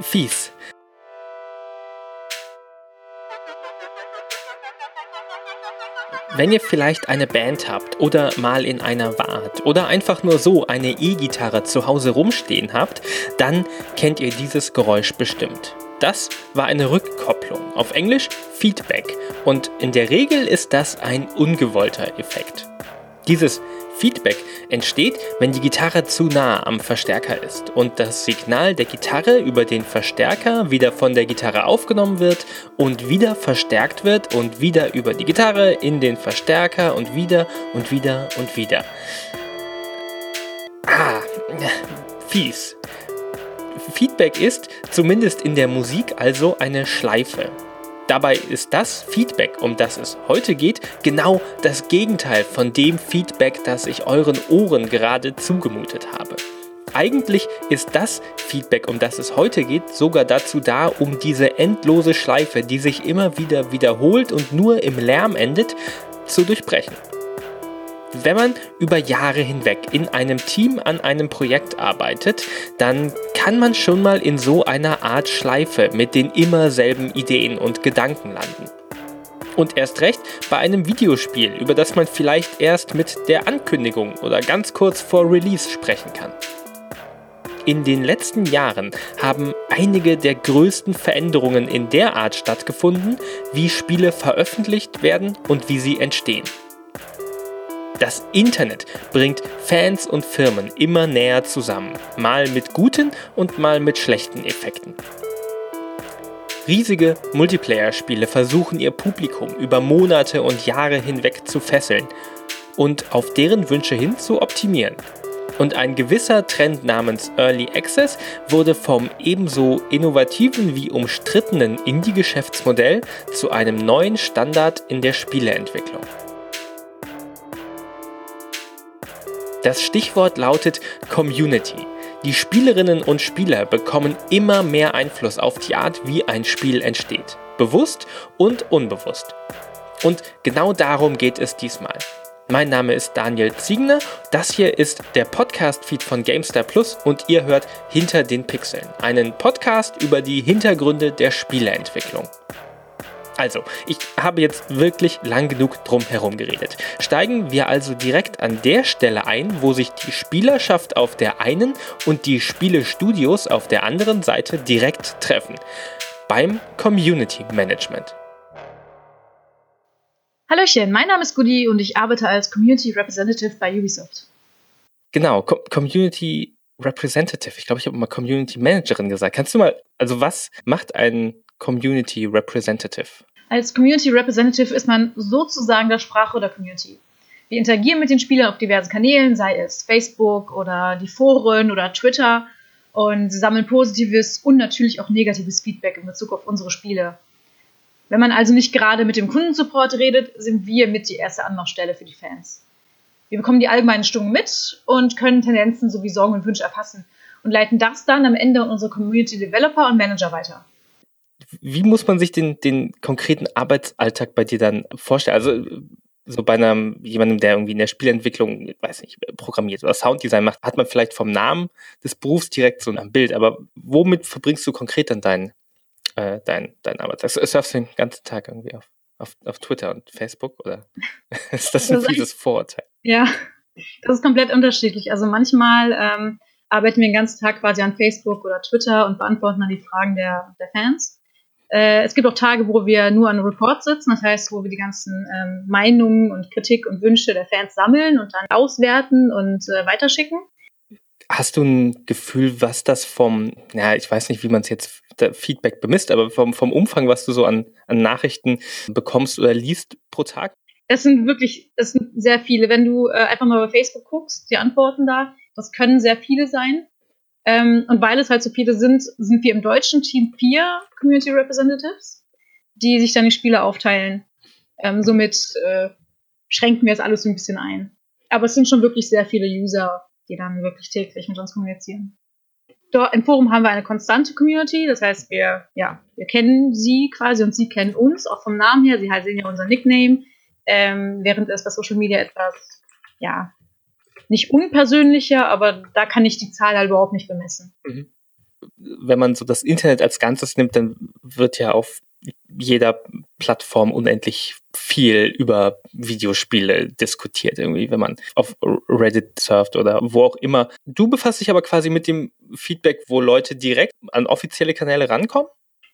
fies. Wenn ihr vielleicht eine Band habt oder mal in einer wart oder einfach nur so eine E-Gitarre zu Hause rumstehen habt, dann kennt ihr dieses Geräusch bestimmt. Das war eine Rückkopplung, auf Englisch Feedback und in der Regel ist das ein ungewollter Effekt. Dieses Feedback entsteht, wenn die Gitarre zu nah am Verstärker ist und das Signal der Gitarre über den Verstärker wieder von der Gitarre aufgenommen wird und wieder verstärkt wird und wieder über die Gitarre in den Verstärker und wieder und wieder und wieder. Ah, fies. Feedback ist, zumindest in der Musik, also eine Schleife. Dabei ist das Feedback, um das es heute geht, genau das Gegenteil von dem Feedback, das ich euren Ohren gerade zugemutet habe. Eigentlich ist das Feedback, um das es heute geht, sogar dazu da, um diese endlose Schleife, die sich immer wieder wiederholt und nur im Lärm endet, zu durchbrechen. Wenn man über Jahre hinweg in einem Team an einem Projekt arbeitet, dann kann man schon mal in so einer Art Schleife mit den immer selben Ideen und Gedanken landen. Und erst recht bei einem Videospiel, über das man vielleicht erst mit der Ankündigung oder ganz kurz vor Release sprechen kann. In den letzten Jahren haben einige der größten Veränderungen in der Art stattgefunden, wie Spiele veröffentlicht werden und wie sie entstehen. Das Internet bringt Fans und Firmen immer näher zusammen, mal mit guten und mal mit schlechten Effekten. Riesige Multiplayer-Spiele versuchen ihr Publikum über Monate und Jahre hinweg zu fesseln und auf deren Wünsche hin zu optimieren. Und ein gewisser Trend namens Early Access wurde vom ebenso innovativen wie umstrittenen Indie-Geschäftsmodell zu einem neuen Standard in der Spieleentwicklung. Das Stichwort lautet Community. Die Spielerinnen und Spieler bekommen immer mehr Einfluss auf die Art, wie ein Spiel entsteht. Bewusst und unbewusst. Und genau darum geht es diesmal. Mein Name ist Daniel Ziegner, das hier ist der Podcast-Feed von GameStar Plus und ihr hört Hinter den Pixeln, einen Podcast über die Hintergründe der Spieleentwicklung. Also, ich habe jetzt wirklich lang genug drum herum geredet. Steigen wir also direkt an der Stelle ein, wo sich die Spielerschaft auf der einen und die Spielestudios auf der anderen Seite direkt treffen. Beim Community Management. Hallöchen, mein Name ist Goody und ich arbeite als Community Representative bei Ubisoft. Genau, Co Community Representative. Ich glaube, ich habe mal Community Managerin gesagt. Kannst du mal, also was macht ein Community Representative? Als Community Representative ist man sozusagen der Sprache der Community. Wir interagieren mit den Spielern auf diversen Kanälen, sei es Facebook oder die Foren oder Twitter und sammeln positives und natürlich auch negatives Feedback in Bezug auf unsere Spiele. Wenn man also nicht gerade mit dem Kundensupport redet, sind wir mit die erste Anlaufstelle für die Fans. Wir bekommen die allgemeinen Stimmung mit und können Tendenzen sowie Sorgen und Wünsche erfassen und leiten das dann am Ende an unsere Community Developer und Manager weiter wie muss man sich den, den konkreten Arbeitsalltag bei dir dann vorstellen? Also so bei einem jemandem, der irgendwie in der Spielentwicklung, weiß nicht, programmiert oder Sounddesign macht, hat man vielleicht vom Namen des Berufs direkt so ein Bild. Aber womit verbringst du konkret dann deinen äh, dein, dein Arbeitstag? Surfst du den ganzen Tag irgendwie auf, auf, auf Twitter und Facebook oder ist das ein fieses Vorurteil? Ja, das ist komplett unterschiedlich. Also manchmal ähm, arbeiten wir den ganzen Tag quasi an Facebook oder Twitter und beantworten dann die Fragen der, der Fans. Äh, es gibt auch Tage, wo wir nur an Reports sitzen, das heißt, wo wir die ganzen ähm, Meinungen und Kritik und Wünsche der Fans sammeln und dann auswerten und äh, weiterschicken. Hast du ein Gefühl, was das vom, ja, ich weiß nicht, wie man es jetzt Feedback bemisst, aber vom, vom Umfang, was du so an, an Nachrichten bekommst oder liest pro Tag? Es sind wirklich, es sind sehr viele. Wenn du äh, einfach mal bei Facebook guckst, die Antworten da, das können sehr viele sein. Ähm, und weil es halt so viele sind, sind wir im deutschen Team vier Community Representatives, die sich dann die Spiele aufteilen. Ähm, somit äh, schränken wir jetzt alles so ein bisschen ein. Aber es sind schon wirklich sehr viele User, die dann wirklich täglich mit uns kommunizieren. Dort im Forum haben wir eine konstante Community, das heißt, wir, ja, wir kennen sie quasi und sie kennen uns, auch vom Namen her. Sie sehen ja unser Nickname, ähm, während es bei Social Media etwas, ja, nicht unpersönlicher, aber da kann ich die Zahl halt überhaupt nicht bemessen. Mhm. wenn man so das Internet als Ganzes nimmt, dann wird ja auf jeder Plattform unendlich viel über Videospiele diskutiert, irgendwie, wenn man auf Reddit surft oder wo auch immer. Du befasst dich aber quasi mit dem Feedback, wo Leute direkt an offizielle Kanäle rankommen?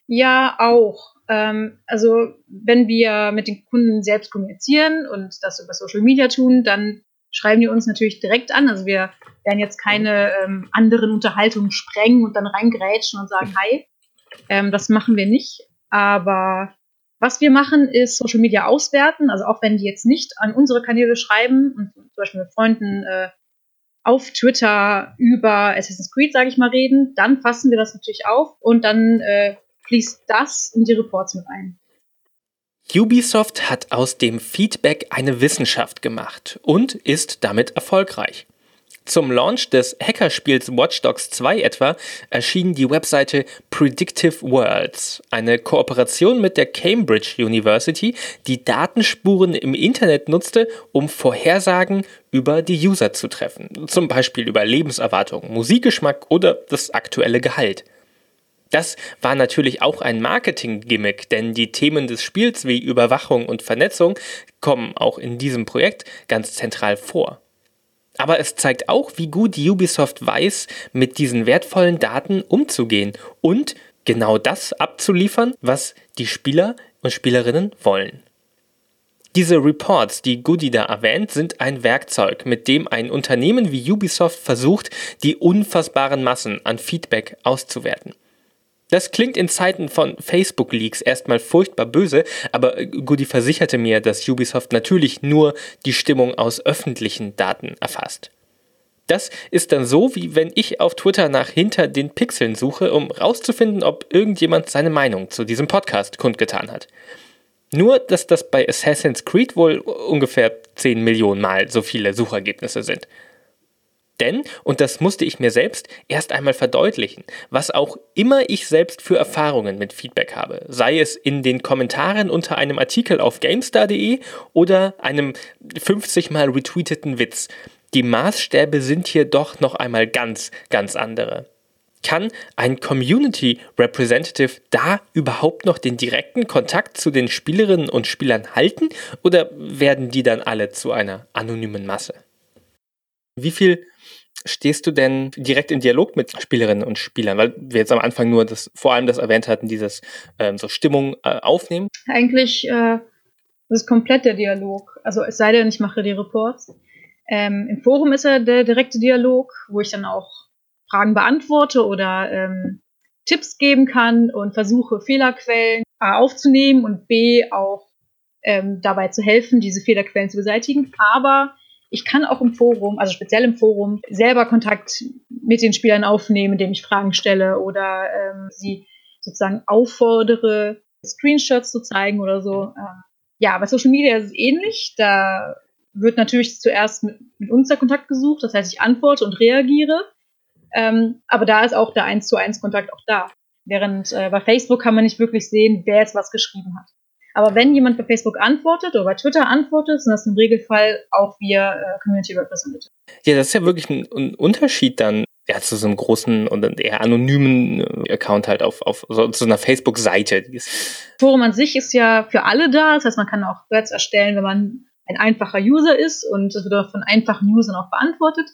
Ja, auch. Ähm, also, wenn wir mit den Kunden selbst kommunizieren und das über Social Media tun, dann schreiben die uns natürlich direkt an. Also, wir werden jetzt keine ähm, anderen Unterhaltungen sprengen und dann reingrätschen und sagen, hi. Ähm, das machen wir nicht. Aber was wir machen, ist Social Media auswerten. Also auch wenn die jetzt nicht an unsere Kanäle schreiben und zum Beispiel mit Freunden äh, auf Twitter über Assassin's Creed, sage ich mal, reden, dann fassen wir das natürlich auf und dann äh, fließt das in die Reports mit ein. Ubisoft hat aus dem Feedback eine Wissenschaft gemacht und ist damit erfolgreich. Zum Launch des Hackerspiels Watch Dogs 2 etwa erschien die Webseite Predictive Worlds, eine Kooperation mit der Cambridge University, die Datenspuren im Internet nutzte, um Vorhersagen über die User zu treffen, zum Beispiel über Lebenserwartung, Musikgeschmack oder das aktuelle Gehalt. Das war natürlich auch ein Marketing-Gimmick, denn die Themen des Spiels wie Überwachung und Vernetzung kommen auch in diesem Projekt ganz zentral vor. Aber es zeigt auch, wie gut Ubisoft weiß, mit diesen wertvollen Daten umzugehen und genau das abzuliefern, was die Spieler und Spielerinnen wollen. Diese Reports, die Goody da erwähnt, sind ein Werkzeug, mit dem ein Unternehmen wie Ubisoft versucht, die unfassbaren Massen an Feedback auszuwerten. Das klingt in Zeiten von Facebook-Leaks erstmal furchtbar böse, aber Goody versicherte mir, dass Ubisoft natürlich nur die Stimmung aus öffentlichen Daten erfasst. Das ist dann so, wie wenn ich auf Twitter nach hinter den Pixeln suche, um rauszufinden, ob irgendjemand seine Meinung zu diesem Podcast kundgetan hat. Nur, dass das bei Assassin's Creed wohl ungefähr 10 Millionen Mal so viele Suchergebnisse sind. Denn, und das musste ich mir selbst erst einmal verdeutlichen, was auch immer ich selbst für Erfahrungen mit Feedback habe, sei es in den Kommentaren unter einem Artikel auf GameStar.de oder einem 50 mal retweeteten Witz, die Maßstäbe sind hier doch noch einmal ganz, ganz andere. Kann ein Community Representative da überhaupt noch den direkten Kontakt zu den Spielerinnen und Spielern halten oder werden die dann alle zu einer anonymen Masse? Wie viel stehst du denn direkt im Dialog mit Spielerinnen und Spielern? Weil wir jetzt am Anfang nur das, vor allem das erwähnt hatten, dieses ähm, so Stimmung äh, aufnehmen. Eigentlich äh, das ist komplett der Dialog. Also es sei denn, ich mache die Reports. Ähm, Im Forum ist ja der direkte Dialog, wo ich dann auch Fragen beantworte oder ähm, Tipps geben kann und versuche Fehlerquellen A aufzunehmen und B auch ähm, dabei zu helfen, diese Fehlerquellen zu beseitigen. Aber ich kann auch im Forum, also speziell im Forum, selber Kontakt mit den Spielern aufnehmen, indem ich Fragen stelle oder ähm, sie sozusagen auffordere, Screenshots zu zeigen oder so. Ähm, ja, bei Social Media ist es ähnlich. Da wird natürlich zuerst mit, mit uns der Kontakt gesucht, das heißt, ich antworte und reagiere. Ähm, aber da ist auch der 1 zu 1 Kontakt auch da. Während äh, bei Facebook kann man nicht wirklich sehen, wer jetzt was geschrieben hat. Aber wenn jemand bei Facebook antwortet oder bei Twitter antwortet, sind das im Regelfall auch wir äh, Community Representative. Ja, das ist ja wirklich ein, ein Unterschied dann ja, zu so einem großen und eher anonymen äh, Account halt auf, auf so, so einer Facebook-Seite. Forum an sich ist ja für alle da, das heißt, man kann auch Threads erstellen, wenn man ein einfacher User ist und es wird auch von einfachen Usern auch beantwortet.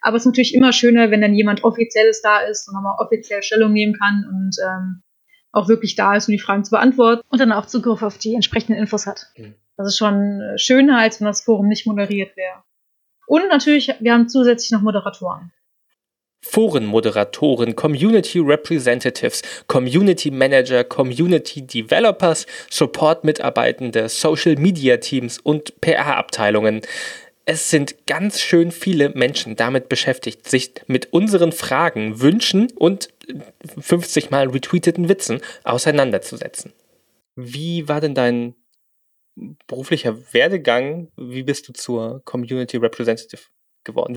Aber es ist natürlich immer schöner, wenn dann jemand Offizielles da ist und nochmal offiziell Stellung nehmen kann und ähm, auch wirklich da ist, um die Fragen zu beantworten und dann auch Zugriff auf die entsprechenden Infos hat. Mhm. Das ist schon äh, schöner, als wenn das Forum nicht moderiert wäre. Und natürlich, wir haben zusätzlich noch Moderatoren. Forenmoderatoren, Community Representatives, Community Manager, Community Developers, Support-Mitarbeitende, Social Media Teams und PR-Abteilungen es sind ganz schön viele Menschen damit beschäftigt, sich mit unseren Fragen, Wünschen und 50 mal retweeteten Witzen auseinanderzusetzen. Wie war denn dein beruflicher Werdegang? Wie bist du zur Community Representative geworden?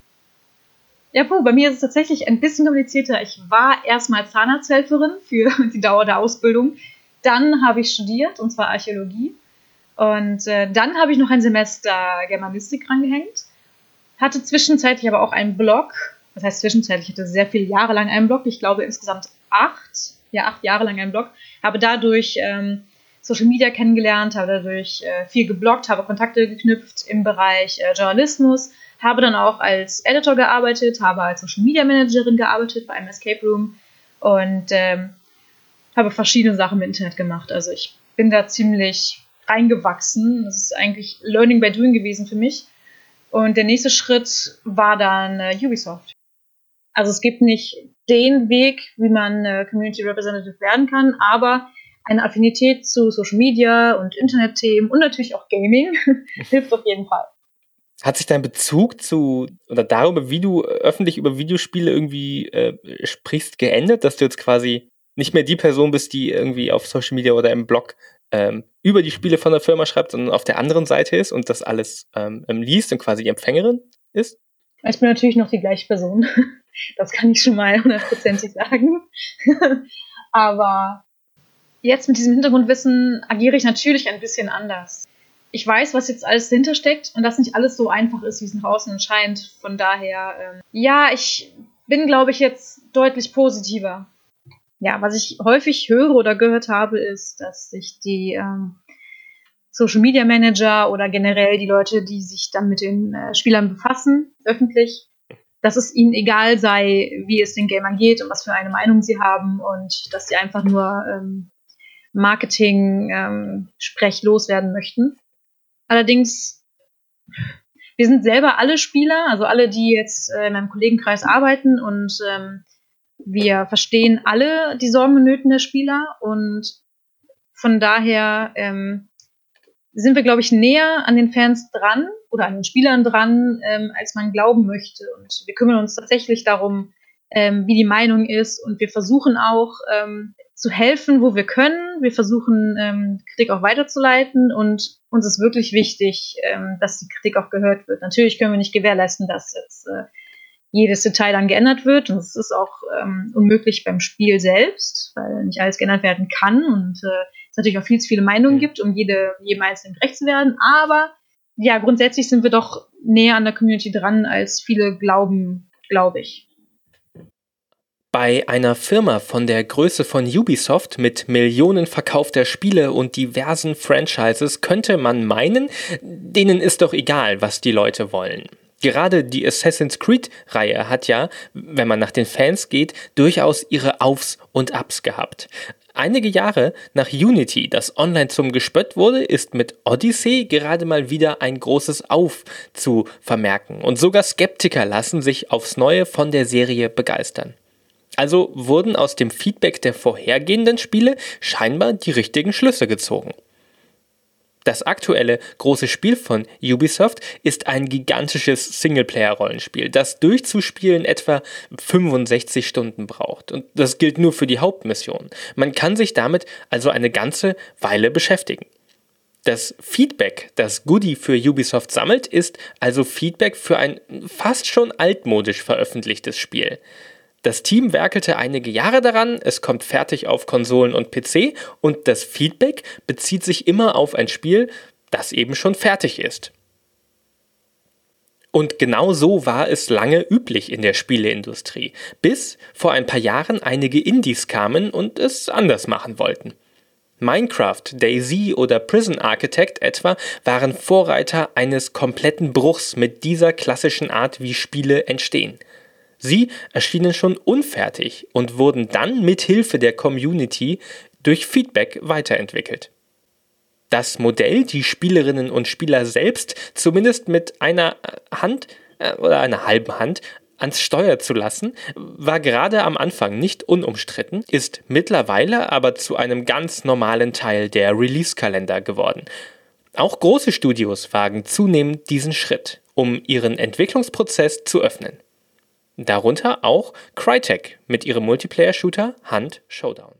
Ja, puh, bei mir ist es tatsächlich ein bisschen komplizierter. Ich war erstmal Zahnarzthelferin für die Dauer der Ausbildung. Dann habe ich studiert, und zwar Archäologie. Und äh, dann habe ich noch ein Semester Germanistik rangehängt, hatte zwischenzeitlich aber auch einen Blog. Das heißt zwischenzeitlich, ich hatte sehr viele Jahre lang einen Blog, ich glaube insgesamt acht, ja acht Jahre lang einen Blog, habe dadurch ähm, Social Media kennengelernt, habe dadurch äh, viel gebloggt, habe Kontakte geknüpft im Bereich äh, Journalismus, habe dann auch als Editor gearbeitet, habe als Social Media Managerin gearbeitet bei einem Escape Room und ähm, habe verschiedene Sachen im Internet gemacht. Also ich bin da ziemlich reingewachsen. Das ist eigentlich Learning by Doing gewesen für mich. Und der nächste Schritt war dann äh, Ubisoft. Also es gibt nicht den Weg, wie man äh, Community Representative werden kann, aber eine Affinität zu Social Media und Internetthemen und natürlich auch Gaming hilft auf jeden Fall. Hat sich dein Bezug zu oder darüber, wie du öffentlich über Videospiele irgendwie äh, sprichst, geändert, dass du jetzt quasi nicht mehr die Person bist, die irgendwie auf Social Media oder im Blog ähm, über die Spiele von der Firma schreibt, sondern auf der anderen Seite ist und das alles ähm, liest und quasi die Empfängerin ist? Ich bin natürlich noch die gleiche Person. Das kann ich schon mal hundertprozentig sagen. Aber jetzt mit diesem Hintergrundwissen agiere ich natürlich ein bisschen anders. Ich weiß, was jetzt alles dahinter steckt und dass nicht alles so einfach ist, wie es nach außen scheint. Von daher, ähm, ja, ich bin, glaube ich, jetzt deutlich positiver ja, was ich häufig höre oder gehört habe, ist, dass sich die ähm, Social Media Manager oder generell die Leute, die sich dann mit den äh, Spielern befassen, öffentlich, dass es ihnen egal sei, wie es den Gamern geht und was für eine Meinung sie haben und dass sie einfach nur ähm, Marketing-Sprech ähm, loswerden möchten. Allerdings, wir sind selber alle Spieler, also alle, die jetzt äh, in meinem Kollegenkreis arbeiten und ähm, wir verstehen alle die Sorgen und Nöten der Spieler und von daher ähm, sind wir, glaube ich, näher an den Fans dran oder an den Spielern dran, ähm, als man glauben möchte. Und wir kümmern uns tatsächlich darum, ähm, wie die Meinung ist und wir versuchen auch ähm, zu helfen, wo wir können. Wir versuchen, ähm, Kritik auch weiterzuleiten und uns ist wirklich wichtig, ähm, dass die Kritik auch gehört wird. Natürlich können wir nicht gewährleisten, dass jetzt äh, jedes Detail dann geändert wird. Und es ist auch ähm, unmöglich beim Spiel selbst, weil nicht alles geändert werden kann und äh, es natürlich auch viel zu viele Meinungen mhm. gibt, um jede, jedem Einzelnen gerecht zu werden. Aber ja, grundsätzlich sind wir doch näher an der Community dran, als viele glauben, glaube ich. Bei einer Firma von der Größe von Ubisoft mit Millionen verkaufter Spiele und diversen Franchises könnte man meinen, denen ist doch egal, was die Leute wollen. Gerade die Assassin's Creed-Reihe hat ja, wenn man nach den Fans geht, durchaus ihre Aufs und Abs gehabt. Einige Jahre nach Unity, das online zum Gespött wurde, ist mit Odyssey gerade mal wieder ein großes Auf zu vermerken. Und sogar Skeptiker lassen sich aufs Neue von der Serie begeistern. Also wurden aus dem Feedback der vorhergehenden Spiele scheinbar die richtigen Schlüsse gezogen. Das aktuelle große Spiel von Ubisoft ist ein gigantisches Singleplayer-Rollenspiel, das durchzuspielen etwa 65 Stunden braucht. Und das gilt nur für die Hauptmission. Man kann sich damit also eine ganze Weile beschäftigen. Das Feedback, das Goody für Ubisoft sammelt, ist also Feedback für ein fast schon altmodisch veröffentlichtes Spiel. Das Team werkelte einige Jahre daran, es kommt fertig auf Konsolen und PC und das Feedback bezieht sich immer auf ein Spiel, das eben schon fertig ist. Und genau so war es lange üblich in der Spieleindustrie, bis vor ein paar Jahren einige Indies kamen und es anders machen wollten. Minecraft, Daisy oder Prison Architect etwa waren Vorreiter eines kompletten Bruchs mit dieser klassischen Art, wie Spiele entstehen. Sie erschienen schon unfertig und wurden dann mit Hilfe der Community durch Feedback weiterentwickelt. Das Modell, die Spielerinnen und Spieler selbst zumindest mit einer Hand äh, oder einer halben Hand ans Steuer zu lassen, war gerade am Anfang nicht unumstritten, ist mittlerweile aber zu einem ganz normalen Teil der Release-Kalender geworden. Auch große Studios wagen zunehmend diesen Schritt, um ihren Entwicklungsprozess zu öffnen. Darunter auch Crytek mit ihrem Multiplayer-Shooter Hunt Showdown.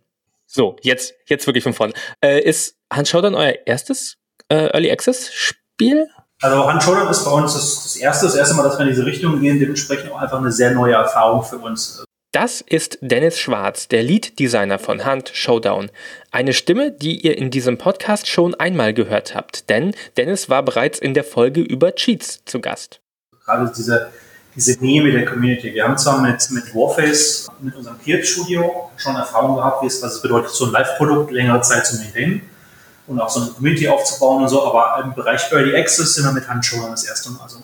So, jetzt, jetzt wirklich von vorne. Äh, ist Hunt Showdown euer erstes äh, Early Access Spiel? Also Hunt Showdown ist bei uns das, das erste, das erste Mal, dass wir in diese Richtung gehen, dementsprechend auch einfach eine sehr neue Erfahrung für uns. Das ist Dennis Schwarz, der Lead-Designer von Hunt Showdown. Eine Stimme, die ihr in diesem Podcast schon einmal gehört habt, denn Dennis war bereits in der Folge über Cheats zu Gast. Gerade diese diese Nähe mit der Community. Wir haben zwar mit, mit Warface, mit unserem Peer Studio schon Erfahrung gehabt, wie es, was es bedeutet, so ein Live-Produkt längere Zeit zu maintainen und auch so eine Community aufzubauen und so, aber im Bereich Early Access sind wir mit Handschuhen das erste Mal. Also.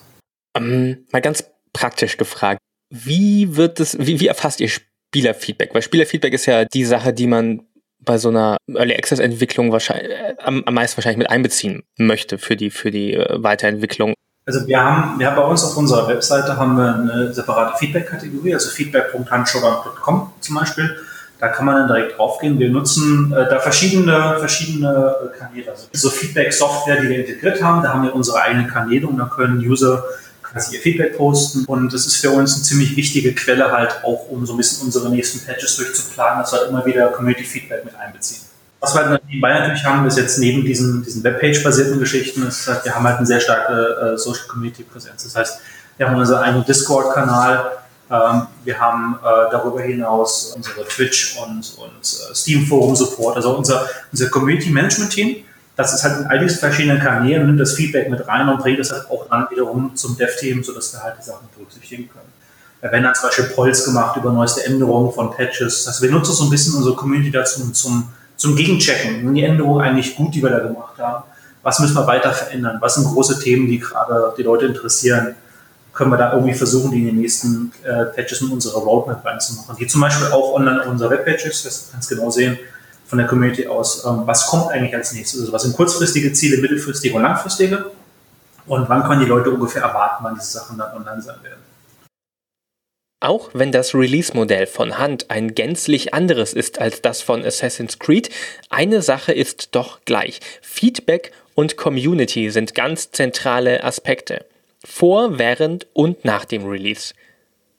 Um, ähm, mal ganz praktisch gefragt, wie wird es, wie, wie erfasst ihr Spielerfeedback? Weil Spielerfeedback ist ja die Sache, die man bei so einer Early Access Entwicklung wahrscheinlich äh, am, am meisten wahrscheinlich mit einbeziehen möchte für die für die äh, Weiterentwicklung. Also wir haben, wir haben bei uns auf unserer Webseite haben wir eine separate Feedback-Kategorie, also feedback.handschogger.com zum Beispiel. Da kann man dann direkt draufgehen. Wir nutzen äh, da verschiedene, verschiedene äh, Kanäle. Also so Feedback-Software, die wir integriert haben, da haben wir unsere eigenen Kanäle und da können User quasi ihr Feedback posten. Und das ist für uns eine ziemlich wichtige Quelle halt auch, um so ein bisschen unsere nächsten Patches durchzuplanen, dass wir halt immer wieder Community-Feedback mit einbeziehen. Was wir halt nebenbei natürlich haben, ist jetzt neben diesen, diesen Webpage-basierten Geschichten, ist halt, wir haben halt eine sehr starke äh, Social Community Präsenz. Das heißt, wir haben unseren eigenen Discord-Kanal, ähm, wir haben äh, darüber hinaus unsere Twitch und, und äh, Steam Forum Support, also unser, unser Community Management Team. Das ist halt in all diesen verschiedenen Kanälen, nimmt das Feedback mit rein und bringt es halt auch dann wiederum zum Dev-Team, sodass wir halt die Sachen berücksichtigen können. Da werden dann zum Beispiel Polls gemacht über neueste Änderungen von Patches. Also wir nutzen so ein bisschen unsere Community dazu zum zum Gegenchecken. Sind die Änderungen eigentlich gut, die wir da gemacht haben? Was müssen wir weiter verändern? Was sind große Themen, die gerade die Leute interessieren? Können wir da irgendwie versuchen, die in den nächsten äh, Patches in unsere Roadmap reinzumachen? Die zum Beispiel auch online auf unserer Webpages, das kannst du genau sehen, von der Community aus, ähm, was kommt eigentlich als nächstes? Also was sind kurzfristige Ziele, mittelfristige und langfristige? Und wann können die Leute ungefähr erwarten, wann diese Sachen dann online sein werden? Auch wenn das Release-Modell von Hand ein gänzlich anderes ist als das von Assassin's Creed, eine Sache ist doch gleich. Feedback und Community sind ganz zentrale Aspekte. Vor, während und nach dem Release.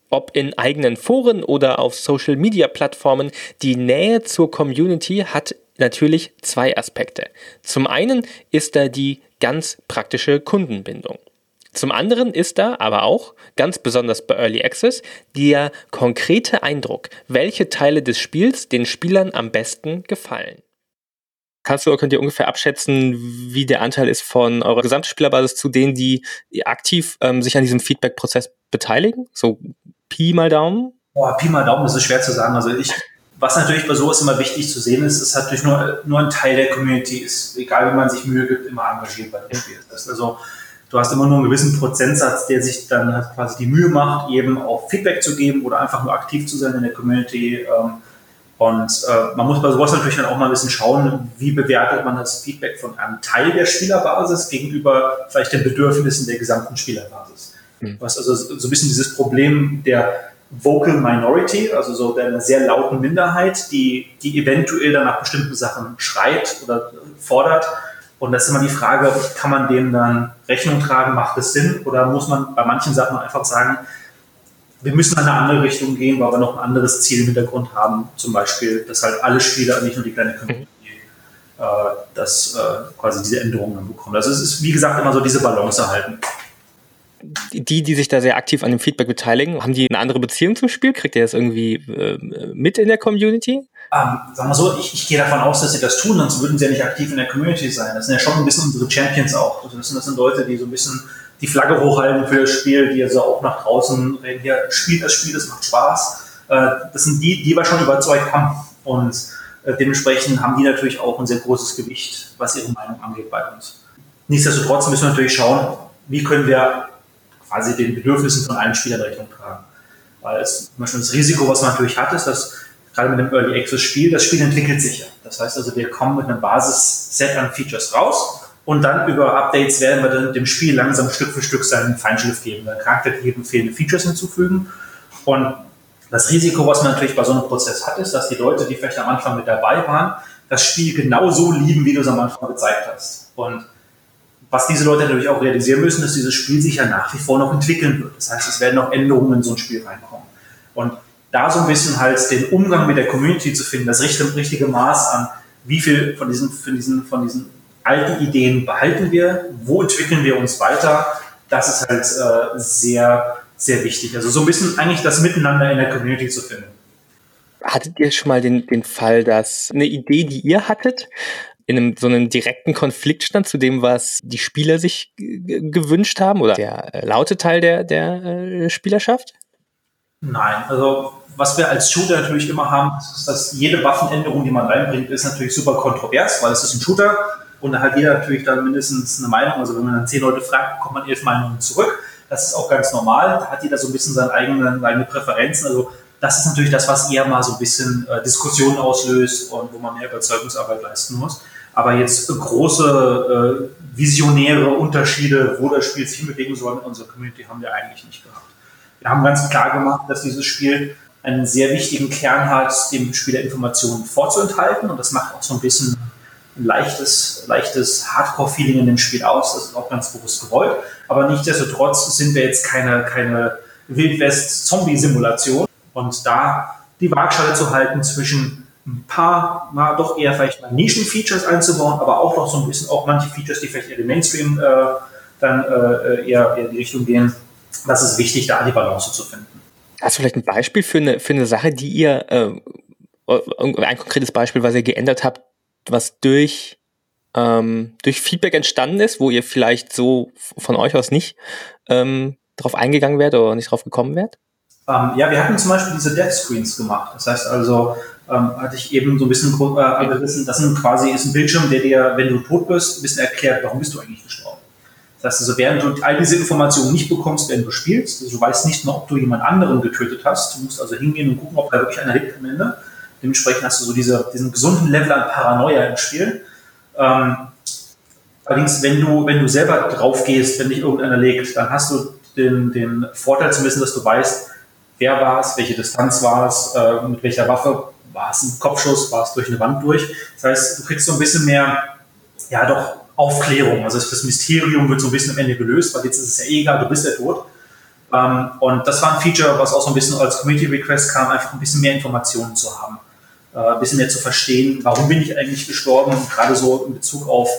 Ob in eigenen Foren oder auf Social-Media-Plattformen, die Nähe zur Community hat natürlich zwei Aspekte. Zum einen ist da die ganz praktische Kundenbindung. Zum anderen ist da aber auch, ganz besonders bei Early Access, der konkrete Eindruck, welche Teile des Spiels den Spielern am besten gefallen. Kannst du, könnt ihr ungefähr abschätzen, wie der Anteil ist von eurer Gesamtspielerbasis zu denen, die aktiv ähm, sich an diesem Feedback-Prozess beteiligen? So Pi mal Daumen? Boah, Pi mal Daumen, ist schwer zu sagen. Also ich, was natürlich bei sowas immer wichtig zu sehen ist, ist natürlich nur, nur ein Teil der Community ist, egal wie man sich Mühe gibt, immer engagiert bei dem Spiel. Das ist also du hast immer nur einen gewissen Prozentsatz, der sich dann halt quasi die Mühe macht, eben auch Feedback zu geben oder einfach nur aktiv zu sein in der Community. Ähm, und äh, man muss bei sowas natürlich dann auch mal ein bisschen schauen, wie bewertet man das Feedback von einem Teil der Spielerbasis gegenüber vielleicht den Bedürfnissen der gesamten Spielerbasis. Mhm. Was also so ein bisschen dieses Problem der Vocal Minority, also so der sehr lauten Minderheit, die, die eventuell dann nach bestimmten Sachen schreit oder fordert, und das ist immer die Frage, kann man dem dann Rechnung tragen, macht es Sinn? Oder muss man bei manchen Sachen einfach sagen, wir müssen in eine andere Richtung gehen, weil wir noch ein anderes Ziel im Hintergrund haben. Zum Beispiel, dass halt alle Spieler, nicht nur die kleine Community, äh, dass äh, quasi diese Änderungen dann bekommen. Also es ist, wie gesagt, immer so diese Balance erhalten. Die, die sich da sehr aktiv an dem Feedback beteiligen, haben die eine andere Beziehung zum Spiel? Kriegt ihr das irgendwie äh, mit in der Community? Ähm, sagen wir so, ich, ich gehe davon aus, dass sie das tun, sonst würden sie ja nicht aktiv in der Community sein. Das sind ja schon ein bisschen unsere Champions auch. Also das, sind, das sind Leute, die so ein bisschen die Flagge hochhalten für das Spiel, die also auch nach draußen reden, hier spielt das Spiel, das macht Spaß. Äh, das sind die, die wir schon überzeugt haben. Und äh, dementsprechend haben die natürlich auch ein sehr großes Gewicht, was ihre Meinung angeht bei uns. Nichtsdestotrotz müssen wir natürlich schauen, wie können wir quasi den Bedürfnissen von allen Spielern Rechnung tragen. Weil es, zum Beispiel das Risiko, was man natürlich hat, ist, dass gerade mit dem Early Access Spiel, das Spiel entwickelt sich ja. Das heißt also, wir kommen mit einem Basisset an Features raus und dann über Updates werden wir dann dem Spiel langsam Stück für Stück seinen Feinschliff geben, der Charakter geben, fehlende Features hinzufügen. Und das Risiko, was man natürlich bei so einem Prozess hat, ist, dass die Leute, die vielleicht am Anfang mit dabei waren, das Spiel genauso lieben, wie du es am Anfang gezeigt hast. Und was diese Leute natürlich auch realisieren müssen, ist, dieses Spiel sich ja nach wie vor noch entwickeln wird. Das heißt, es werden noch Änderungen in so ein Spiel reinkommen. Und da so ein bisschen halt den Umgang mit der Community zu finden, das richtige, richtige Maß an, wie viel von diesen, von diesen, von diesen alten Ideen behalten wir, wo entwickeln wir uns weiter, das ist halt äh, sehr, sehr wichtig. Also so ein bisschen eigentlich das Miteinander in der Community zu finden. Hattet ihr schon mal den, den Fall, dass eine Idee, die ihr hattet, in einem, so einem direkten Konflikt stand zu dem, was die Spieler sich gewünscht haben oder der äh, laute Teil der, der äh, Spielerschaft? Nein, also was wir als Shooter natürlich immer haben, ist, dass jede Waffenänderung, die man reinbringt, ist natürlich super kontrovers, weil es ist ein Shooter und da hat jeder natürlich dann mindestens eine Meinung. Also wenn man dann zehn Leute fragt, bekommt man elf Meinungen zurück. Das ist auch ganz normal. Da hat jeder so ein bisschen seine eigenen, eigene Präferenzen. Also das ist natürlich das, was eher mal so ein bisschen äh, Diskussionen auslöst und wo man mehr Überzeugungsarbeit leisten muss. Aber jetzt große äh, visionäre Unterschiede, wo das Spiel sich hinbewegen soll in unserer Community, haben wir eigentlich nicht gehabt. Wir haben ganz klar gemacht, dass dieses Spiel einen sehr wichtigen Kern hat, dem Spieler Informationen vorzuenthalten. Und das macht auch so ein bisschen ein leichtes, leichtes Hardcore-Feeling in dem Spiel aus. Das ist auch ganz bewusst gewollt. Aber nichtsdestotrotz sind wir jetzt keine, keine Wildwest-Zombie-Simulation. Und da die Waagschale zu halten zwischen ein paar, na, doch eher vielleicht mal Nischen-Features einzubauen, aber auch noch so ein bisschen auch manche Features, die vielleicht eher den Mainstream äh, dann äh, eher, eher in die Richtung gehen. Das ist wichtig, da die Balance zu finden. Hast du vielleicht ein Beispiel für eine, für eine Sache, die ihr, äh, ein konkretes Beispiel, was ihr geändert habt, was durch, ähm, durch Feedback entstanden ist, wo ihr vielleicht so von euch aus nicht ähm, drauf eingegangen wärt oder nicht drauf gekommen wärt? Ähm, ja, wir hatten zum Beispiel diese Death Screens gemacht. Das heißt also, ähm, hatte ich eben so ein bisschen äh, angerissen, das sind quasi ist ein Bildschirm, der dir, wenn du tot bist, ein bisschen erklärt, warum bist du eigentlich gestorben. Das heißt also, während du all diese Informationen nicht bekommst, wenn du spielst, also du weißt nicht mehr, ob du jemand anderen getötet hast, du musst also hingehen und gucken, ob da wirklich einer lebt am Ende Dementsprechend hast du so diese, diesen gesunden Level an Paranoia im Spiel. Ähm, allerdings, wenn du, wenn du selber drauf gehst, wenn dich irgendeiner legt, dann hast du den, den Vorteil zu wissen, dass du weißt, wer war es, welche Distanz war es, äh, mit welcher Waffe, war es ein Kopfschuss, war es durch eine Wand durch. Das heißt, du kriegst so ein bisschen mehr, ja doch, Aufklärung. Also das Mysterium wird so ein bisschen am Ende gelöst, weil jetzt ist es ja eh egal, du bist ja tot. Ähm, und das war ein Feature, was auch so ein bisschen als Community Request kam, einfach ein bisschen mehr Informationen zu haben äh, ein bisschen mehr zu verstehen, warum bin ich eigentlich gestorben gerade so in Bezug auf,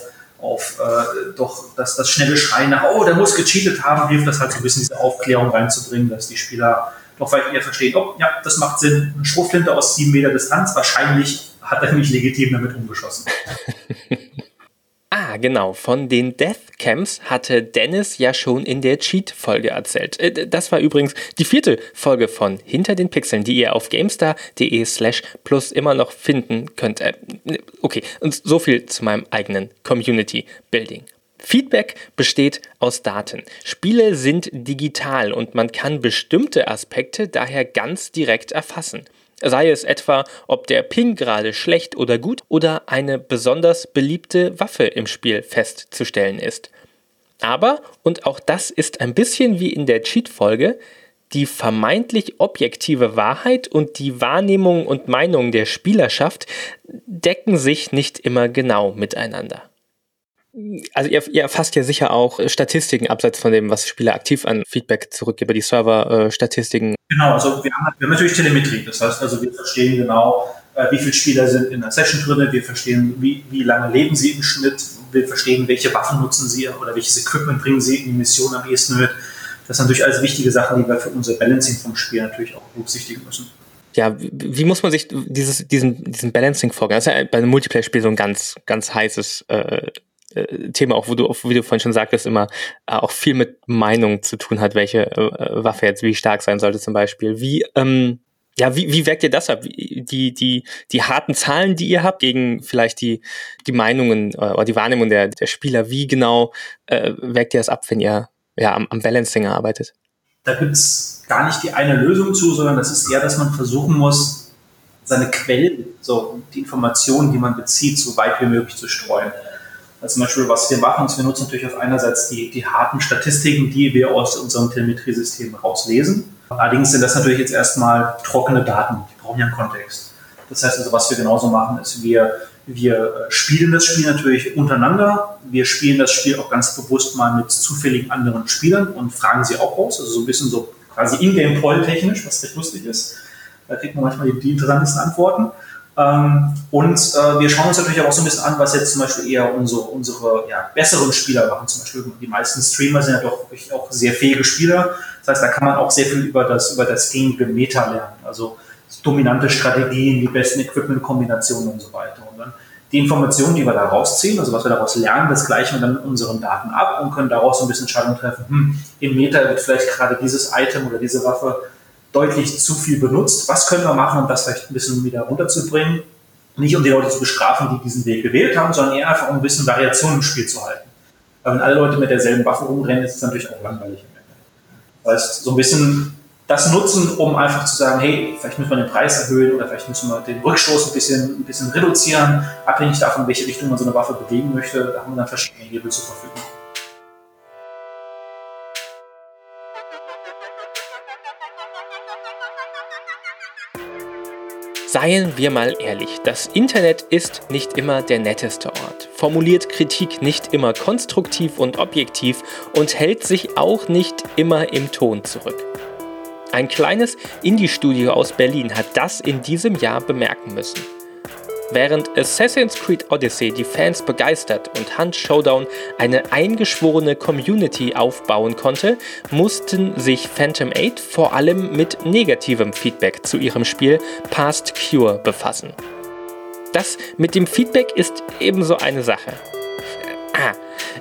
auf äh, doch das, das schnelle Schreien nach, oh, der muss gecheatet haben, hilft das halt so ein bisschen diese Aufklärung reinzubringen, dass die Spieler doch vielleicht eher verstehen, oh, ja, das macht Sinn, eine Schrotflinte aus sieben Meter Distanz, wahrscheinlich hat er mich legitim damit umgeschossen. Ah, genau. Von den Death Camps hatte Dennis ja schon in der Cheat-Folge erzählt. Äh, das war übrigens die vierte Folge von Hinter den Pixeln, die ihr auf gamestar.de slash plus immer noch finden könnt. Äh, okay, und so viel zu meinem eigenen Community Building. Feedback besteht aus Daten. Spiele sind digital und man kann bestimmte Aspekte daher ganz direkt erfassen sei es etwa, ob der Ping gerade schlecht oder gut oder eine besonders beliebte Waffe im Spiel festzustellen ist. Aber, und auch das ist ein bisschen wie in der Cheat-Folge, die vermeintlich objektive Wahrheit und die Wahrnehmung und Meinung der Spielerschaft decken sich nicht immer genau miteinander also ihr, ihr erfasst ja sicher auch Statistiken abseits von dem, was Spieler aktiv an Feedback zurückgeben, die Server-Statistiken. Genau, also wir haben, wir haben natürlich Telemetrie. Das heißt also, wir verstehen genau, äh, wie viele Spieler sind in der Session drin, wir verstehen, wie, wie lange leben sie im Schnitt, wir verstehen, welche Waffen nutzen sie oder welches Equipment bringen sie in die Mission am ehesten mit. Das sind natürlich alles wichtige Sachen, die wir für unser Balancing vom Spiel natürlich auch berücksichtigen müssen ja, wie muss man sich dieses, diesen, diesen Balancing vorgehen? Das ist ja bei einem Multiplayer-Spiel so ein ganz, ganz heißes äh, äh, Thema, auch wo du, wie du vorhin schon sagtest, immer äh, auch viel mit Meinung zu tun hat, welche äh, Waffe jetzt wie stark sein sollte zum Beispiel. Wie, ähm, ja, wie, wie wirkt ihr das ab? Die, die, die harten Zahlen, die ihr habt, gegen vielleicht die, die Meinungen äh, oder die Wahrnehmung der, der Spieler, wie genau äh, wirkt ihr das ab, wenn ihr ja, am, am Balancing arbeitet? Da gibt's gar nicht die eine Lösung zu, sondern das ist eher, dass man versuchen muss, seine Quellen, so die Informationen, die man bezieht, so weit wie möglich zu streuen. Also zum Beispiel, was wir machen, ist, wir nutzen natürlich auf einerseits die, die harten Statistiken, die wir aus unserem Telemetriesystem rauslesen. Allerdings sind das natürlich jetzt erstmal trockene Daten, die brauchen ja einen Kontext. Das heißt also, was wir genauso machen, ist, wir, wir spielen das Spiel natürlich untereinander. Wir spielen das Spiel auch ganz bewusst mal mit zufälligen anderen Spielern und fragen sie auch aus. Also so ein bisschen so quasi in-game-poll-technisch, was recht lustig ist. Da kriegt man manchmal die interessantesten Antworten. Ähm, und äh, wir schauen uns natürlich auch so ein bisschen an, was jetzt zum Beispiel eher unsere, unsere ja, besseren Spieler machen. Zum Beispiel die meisten Streamer sind ja doch wirklich auch sehr fähige Spieler. Das heißt, da kann man auch sehr viel über das, über das gängige Meta lernen. Also dominante Strategien, die besten Equipment-Kombinationen und so weiter. Und dann die Informationen, die wir da rausziehen, also was wir daraus lernen, das gleichen wir dann in unseren Daten ab und können daraus so ein bisschen Entscheidungen treffen. Hm, im Meta wird vielleicht gerade dieses Item oder diese Waffe deutlich zu viel benutzt. Was können wir machen, um das vielleicht ein bisschen wieder runterzubringen? Nicht um die Leute zu bestrafen, die diesen Weg gewählt haben, sondern eher einfach um ein bisschen Variation im Spiel zu halten. Weil wenn alle Leute mit derselben Waffe rumrennen, ist es natürlich auch langweilig. Das heißt, so ein bisschen das nutzen, um einfach zu sagen, hey, vielleicht müssen wir den Preis erhöhen oder vielleicht müssen wir den Rückstoß ein bisschen, ein bisschen reduzieren, abhängig davon, welche Richtung man so eine Waffe bewegen möchte. Da haben wir dann verschiedene Hebel zur Verfügung. Seien wir mal ehrlich, das Internet ist nicht immer der netteste Ort, formuliert Kritik nicht immer konstruktiv und objektiv und hält sich auch nicht immer im Ton zurück. Ein kleines Indie-Studio aus Berlin hat das in diesem Jahr bemerken müssen. Während Assassin's Creed Odyssey die Fans begeistert und Hunt Showdown eine eingeschworene Community aufbauen konnte, mussten sich Phantom 8 vor allem mit negativem Feedback zu ihrem Spiel Past Cure befassen. Das mit dem Feedback ist ebenso eine Sache. Ah,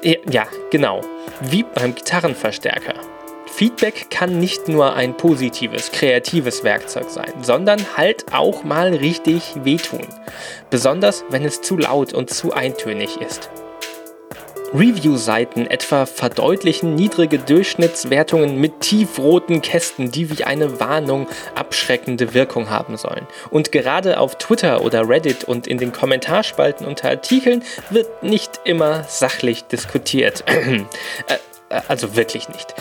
ja, genau, wie beim Gitarrenverstärker. Feedback kann nicht nur ein positives, kreatives Werkzeug sein, sondern halt auch mal richtig wehtun. Besonders wenn es zu laut und zu eintönig ist. Review-Seiten etwa verdeutlichen niedrige Durchschnittswertungen mit tiefroten Kästen, die wie eine Warnung abschreckende Wirkung haben sollen. Und gerade auf Twitter oder Reddit und in den Kommentarspalten unter Artikeln wird nicht immer sachlich diskutiert. Äh, also wirklich nicht.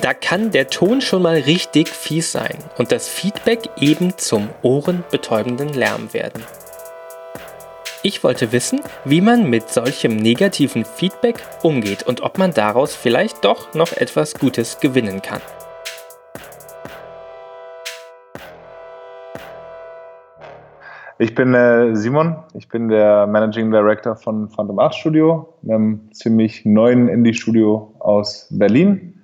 Da kann der Ton schon mal richtig fies sein und das Feedback eben zum ohrenbetäubenden Lärm werden. Ich wollte wissen, wie man mit solchem negativen Feedback umgeht und ob man daraus vielleicht doch noch etwas Gutes gewinnen kann. Ich bin äh, Simon, ich bin der Managing Director von Phantom Art Studio, einem ziemlich neuen Indie-Studio aus Berlin.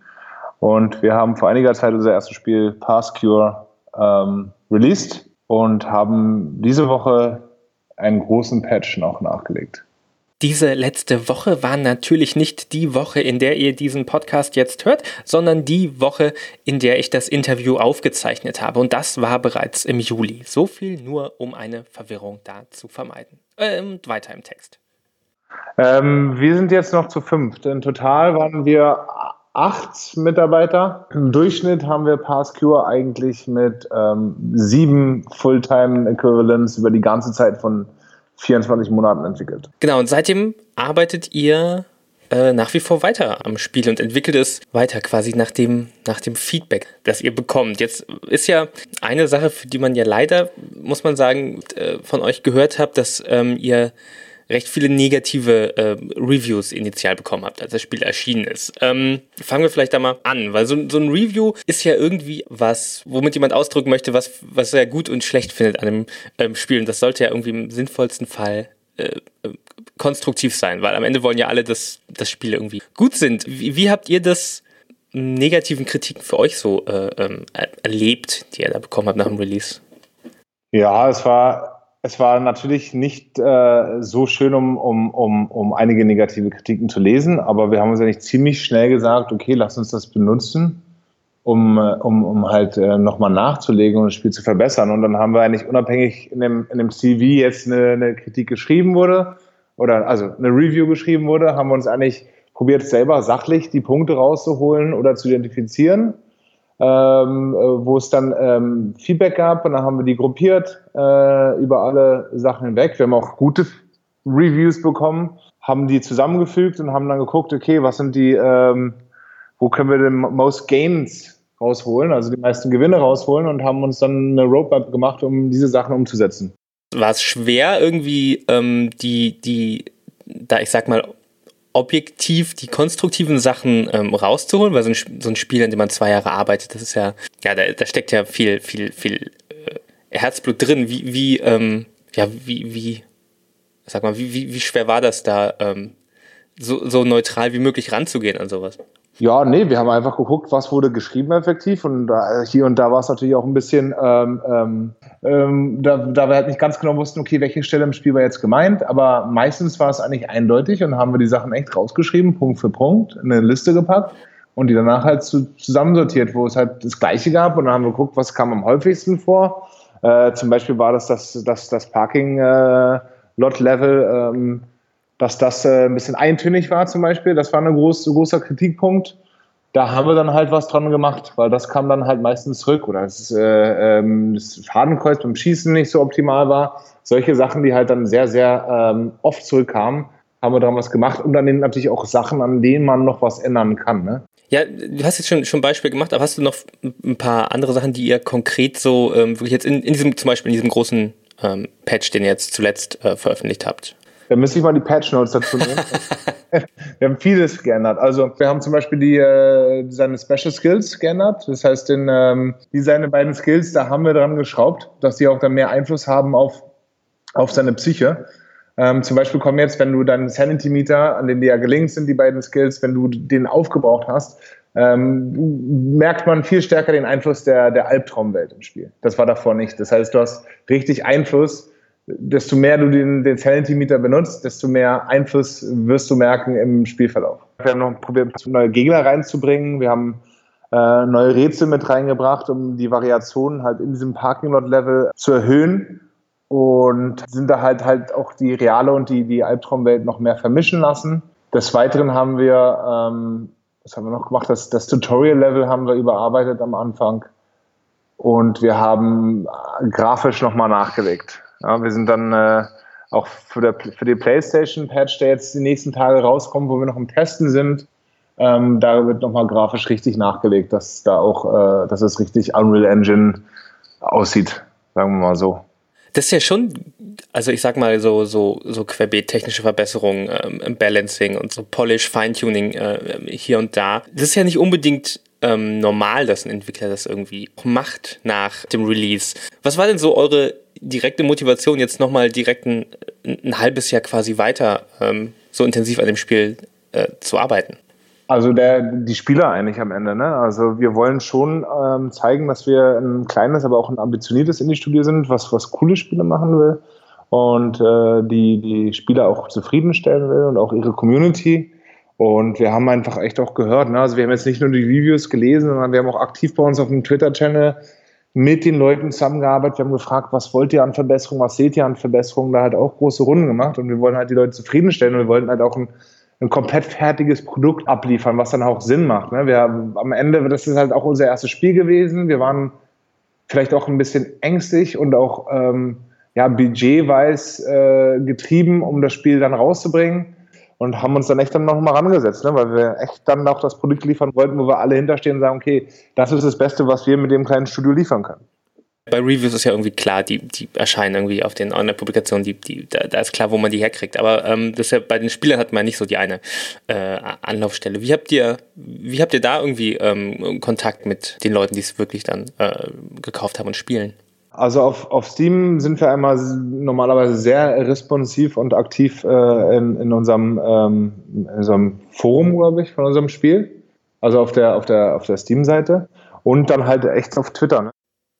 Und wir haben vor einiger Zeit unser erstes Spiel Pass Cure ähm, released und haben diese Woche einen großen Patch noch nachgelegt. Diese letzte Woche war natürlich nicht die Woche, in der ihr diesen Podcast jetzt hört, sondern die Woche, in der ich das Interview aufgezeichnet habe. Und das war bereits im Juli. So viel nur, um eine Verwirrung da zu vermeiden. Äh, und weiter im Text. Ähm, wir sind jetzt noch zu fünf. In total waren wir acht Mitarbeiter. Im Durchschnitt haben wir PassCure eigentlich mit ähm, sieben Fulltime-Equivalents über die ganze Zeit von 24 Monaten entwickelt. Genau, und seitdem arbeitet ihr äh, nach wie vor weiter am Spiel und entwickelt es weiter quasi nach dem, nach dem Feedback, das ihr bekommt. Jetzt ist ja eine Sache, für die man ja leider, muss man sagen, äh, von euch gehört habt, dass ähm, ihr recht viele negative äh, Reviews initial bekommen habt, als das Spiel erschienen ist. Ähm, fangen wir vielleicht da mal an, weil so, so, ein Review ist ja irgendwie was, womit jemand ausdrücken möchte, was, was er gut und schlecht findet an einem ähm, Spiel. Und das sollte ja irgendwie im sinnvollsten Fall äh, äh, konstruktiv sein, weil am Ende wollen ja alle, dass das Spiel irgendwie gut sind. Wie, wie habt ihr das negativen Kritiken für euch so äh, ähm, erlebt, die ihr da bekommen habt nach dem Release? Ja, es war es war natürlich nicht äh, so schön, um, um, um, um einige negative Kritiken zu lesen, aber wir haben uns eigentlich ziemlich schnell gesagt, okay, lass uns das benutzen, um, um, um halt äh, nochmal nachzulegen und das Spiel zu verbessern. Und dann haben wir eigentlich unabhängig in dem, in dem CV jetzt eine, eine Kritik geschrieben wurde, oder also eine Review geschrieben wurde, haben wir uns eigentlich probiert, selber sachlich die Punkte rauszuholen oder zu identifizieren ähm, äh, wo es dann ähm, Feedback gab und dann haben wir die gruppiert äh, über alle Sachen hinweg. Wir haben auch gute Reviews bekommen, haben die zusammengefügt und haben dann geguckt, okay, was sind die, ähm, wo können wir den Most Gains rausholen, also die meisten Gewinne rausholen und haben uns dann eine Roadmap gemacht, um diese Sachen umzusetzen. War es schwer, irgendwie ähm, die, die, da ich sag mal, objektiv die konstruktiven Sachen ähm, rauszuholen, weil so ein, so ein Spiel, an dem man zwei Jahre arbeitet, das ist ja, ja, da, da steckt ja viel, viel, viel äh, Herzblut drin. Wie, wie, ähm, ja, wie, wie, sag mal, wie, wie, wie schwer war das da, ähm, so, so neutral wie möglich ranzugehen an sowas? Ja, nee, wir haben einfach geguckt, was wurde geschrieben effektiv und da, hier und da war es natürlich auch ein bisschen, ähm, ähm, ähm, da, da wir halt nicht ganz genau wussten, okay, welche Stelle im Spiel war jetzt gemeint, aber meistens war es eigentlich eindeutig und haben wir die Sachen echt rausgeschrieben, Punkt für Punkt, in eine Liste gepackt und die danach halt zu, zusammensortiert, wo es halt das Gleiche gab und dann haben wir geguckt, was kam am häufigsten vor. Äh, zum Beispiel war das das, das, das Parking-Lot-Level, äh, ähm, dass das äh, ein bisschen eintönig war zum Beispiel. Das war ein groß, großer Kritikpunkt. Da haben wir dann halt was dran gemacht, weil das kam dann halt meistens zurück oder das, äh, ähm, das Fadenkreuz beim Schießen nicht so optimal war. Solche Sachen, die halt dann sehr, sehr ähm, oft zurückkamen, haben wir daran was gemacht und dann natürlich auch Sachen, an denen man noch was ändern kann. Ne? Ja, du hast jetzt schon schon Beispiel gemacht, aber hast du noch ein paar andere Sachen, die ihr konkret so ähm, wirklich jetzt in, in diesem zum Beispiel in diesem großen ähm, Patch, den ihr jetzt zuletzt äh, veröffentlicht habt? Da müsste ich mal die Patch Notes dazu nehmen. wir haben vieles geändert. Also wir haben zum Beispiel die, äh, seine Special Skills geändert. Das heißt, in, ähm, die seine beiden Skills, da haben wir dran geschraubt, dass die auch dann mehr Einfluss haben auf, auf seine Psyche. Ähm, zum Beispiel kommen jetzt, wenn du deinen Sanity Meter, an den die ja gelingt sind, die beiden Skills, wenn du den aufgebraucht hast, ähm, merkt man viel stärker den Einfluss der, der Albtraumwelt im Spiel. Das war davor nicht. Das heißt, du hast richtig Einfluss desto mehr du den, den Sanity-Meter benutzt, desto mehr Einfluss wirst du merken im Spielverlauf. Wir haben noch probiert, neue Gegner reinzubringen. Wir haben äh, neue Rätsel mit reingebracht, um die Variationen halt in diesem Parking-Lot-Level zu erhöhen und sind da halt halt auch die reale und die, die Albtraumwelt noch mehr vermischen lassen. Des Weiteren haben wir, ähm, was haben wir noch gemacht? Das, das Tutorial-Level haben wir überarbeitet am Anfang und wir haben grafisch nochmal nachgelegt. Ja, wir sind dann äh, auch für, der, für die PlayStation-Patch, der jetzt die nächsten Tage rauskommt, wo wir noch im Testen sind, ähm, da wird nochmal grafisch richtig nachgelegt, dass da auch, äh, dass es richtig Unreal Engine aussieht, sagen wir mal so. Das ist ja schon, also ich sag mal so, so, so querbeet technische Verbesserungen, ähm, Balancing und so Polish, Feintuning äh, hier und da. Das ist ja nicht unbedingt ähm, normal, dass ein Entwickler das irgendwie macht nach dem Release. Was war denn so eure direkte Motivation, jetzt nochmal direkt ein, ein, halbes Jahr quasi weiter ähm, so intensiv an dem Spiel äh, zu arbeiten? Also der, die Spieler eigentlich am Ende. Ne? Also wir wollen schon ähm, zeigen, dass wir ein kleines, aber auch ein ambitioniertes Indie-Studio sind, was, was coole Spiele machen will und äh, die, die Spieler auch zufriedenstellen will und auch ihre Community. Und wir haben einfach echt auch gehört, ne? also wir haben jetzt nicht nur die Reviews gelesen, sondern wir haben auch aktiv bei uns auf dem Twitter-Channel mit den Leuten zusammengearbeitet. Wir haben gefragt, was wollt ihr an Verbesserungen, was seht ihr an Verbesserungen, da halt auch große Runden gemacht und wir wollen halt die Leute zufriedenstellen und wir wollten halt auch ein, ein komplett fertiges Produkt abliefern, was dann auch Sinn macht. Ne? Wir, am Ende, das ist halt auch unser erstes Spiel gewesen. Wir waren vielleicht auch ein bisschen ängstlich und auch ähm, ja, budgetweis äh, getrieben, um das Spiel dann rauszubringen und haben uns dann echt dann nochmal rangesetzt, ne? weil wir echt dann auch das Produkt liefern wollten, wo wir alle hinterstehen und sagen, okay, das ist das Beste, was wir mit dem kleinen Studio liefern können. Bei Reviews ist ja irgendwie klar, die, die erscheinen irgendwie auf den Online-Publikationen, die, die, da, da, ist klar, wo man die herkriegt. Aber ähm, das ja, bei den Spielern hat man nicht so die eine äh, Anlaufstelle. Wie habt ihr, wie habt ihr da irgendwie ähm, Kontakt mit den Leuten, die es wirklich dann äh, gekauft haben und spielen? Also auf, auf Steam sind wir einmal normalerweise sehr responsiv und aktiv äh, in, in, unserem, ähm, in unserem Forum, glaube ich, von unserem Spiel. Also auf der, auf der, auf der Steam-Seite. Und dann halt echt auf Twitter. Ne?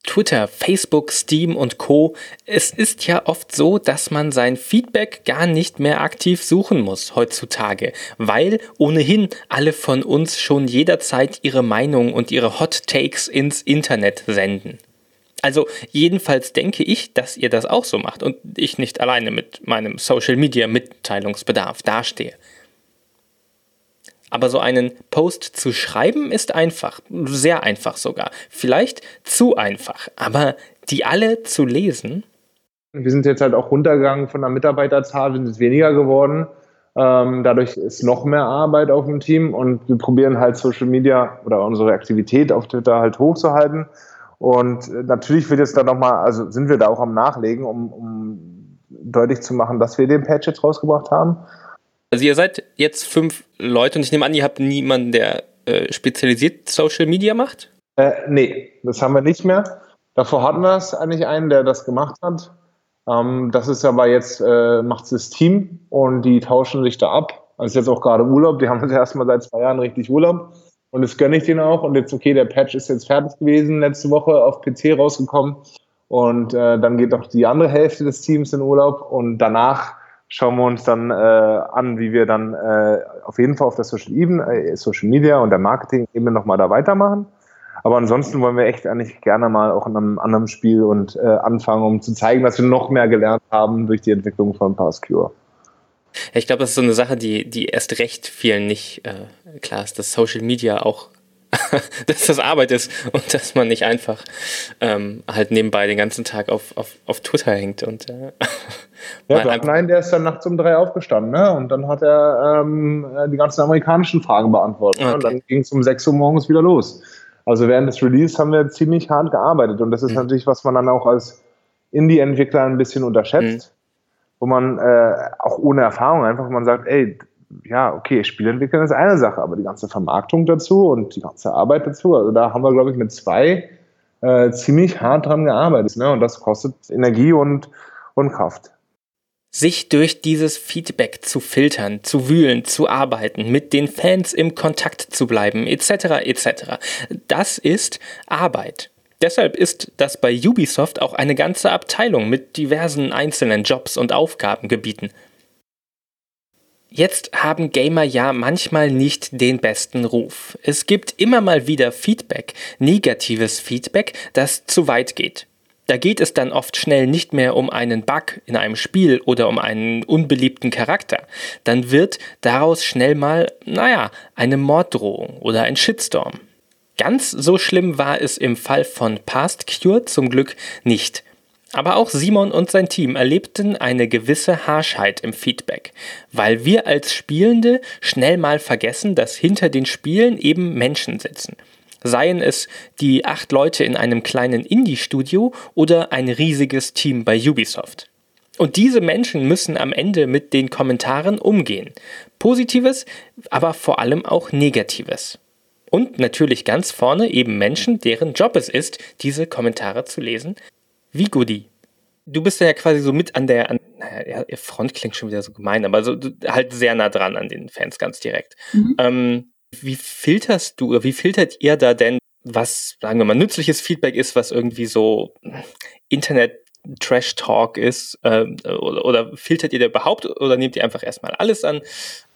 Twitter, Facebook, Steam und Co. Es ist ja oft so, dass man sein Feedback gar nicht mehr aktiv suchen muss heutzutage, weil ohnehin alle von uns schon jederzeit ihre Meinung und ihre Hot Takes ins Internet senden. Also jedenfalls denke ich, dass ihr das auch so macht und ich nicht alleine mit meinem Social Media Mitteilungsbedarf dastehe. Aber so einen Post zu schreiben ist einfach, sehr einfach sogar, vielleicht zu einfach, aber die alle zu lesen. Wir sind jetzt halt auch runtergegangen von der Mitarbeiterzahl, wir sind weniger geworden. Ähm, dadurch ist noch mehr Arbeit auf dem Team und wir probieren halt Social Media oder unsere Aktivität auf Twitter halt hochzuhalten und äh, natürlich wird jetzt da nochmal, also sind wir da auch am Nachlegen, um, um deutlich zu machen, dass wir den Patch jetzt rausgebracht haben. Also ihr seid jetzt fünf Leute und ich nehme an, ihr habt niemanden, der äh, spezialisiert Social Media macht? Äh, nee, das haben wir nicht mehr. Davor hatten wir es eigentlich einen, der das gemacht hat. Ähm, das ist aber jetzt, äh, macht das Team und die tauschen sich da ab. Ist jetzt auch gerade Urlaub. Die haben jetzt erstmal seit zwei Jahren richtig Urlaub. Und das gönne ich denen auch. Und jetzt, okay, der Patch ist jetzt fertig gewesen, letzte Woche auf PC rausgekommen. Und äh, dann geht auch die andere Hälfte des Teams in Urlaub. Und danach schauen wir uns dann äh, an, wie wir dann äh, auf jeden Fall auf der Social, Ebene, äh, Social Media und der Marketing-Ebene nochmal da weitermachen. Aber ansonsten wollen wir echt eigentlich gerne mal auch in einem anderen Spiel und äh, anfangen, um zu zeigen, dass wir noch mehr gelernt haben durch die Entwicklung von Passcure. Ich glaube, das ist so eine Sache, die, die erst recht vielen nicht äh, klar ist, dass Social Media auch dass das Arbeit ist und dass man nicht einfach ähm, halt nebenbei den ganzen Tag auf, auf, auf Twitter hängt und äh, ja, nein, der ist dann nachts um drei aufgestanden, ne? Und dann hat er ähm, die ganzen amerikanischen Fragen beantwortet. Okay. Ne? Und dann ging es um sechs Uhr morgens wieder los. Also während des Release haben wir ziemlich hart gearbeitet und das ist mhm. natürlich, was man dann auch als Indie-Entwickler ein bisschen unterschätzt, mhm. Wo man äh, auch ohne Erfahrung einfach, man sagt, ey, ja, okay, Spiele entwickeln ist eine Sache, aber die ganze Vermarktung dazu und die ganze Arbeit dazu, also da haben wir, glaube ich, mit zwei äh, ziemlich hart dran gearbeitet. Ne? Und das kostet Energie und, und Kraft. Sich durch dieses Feedback zu filtern, zu wühlen, zu arbeiten, mit den Fans im Kontakt zu bleiben, etc., etc. Das ist Arbeit. Deshalb ist das bei Ubisoft auch eine ganze Abteilung mit diversen einzelnen Jobs und Aufgabengebieten. Jetzt haben Gamer ja manchmal nicht den besten Ruf. Es gibt immer mal wieder Feedback, negatives Feedback, das zu weit geht. Da geht es dann oft schnell nicht mehr um einen Bug in einem Spiel oder um einen unbeliebten Charakter. Dann wird daraus schnell mal, naja, eine Morddrohung oder ein Shitstorm. Ganz so schlimm war es im Fall von Past Cure zum Glück nicht. Aber auch Simon und sein Team erlebten eine gewisse Harschheit im Feedback, weil wir als Spielende schnell mal vergessen, dass hinter den Spielen eben Menschen sitzen. Seien es die acht Leute in einem kleinen Indie-Studio oder ein riesiges Team bei Ubisoft. Und diese Menschen müssen am Ende mit den Kommentaren umgehen. Positives, aber vor allem auch Negatives. Und natürlich ganz vorne eben Menschen, deren Job es ist, diese Kommentare zu lesen, wie Goody. Du bist ja quasi so mit an der, an, naja, Front klingt schon wieder so gemein, aber so halt sehr nah dran an den Fans ganz direkt. Mhm. Ähm, wie filterst du, oder wie filtert ihr da denn, was, sagen wir mal, nützliches Feedback ist, was irgendwie so Internet Trash Talk ist? Äh, oder, oder, filtert ihr da überhaupt oder nehmt ihr einfach erstmal alles an?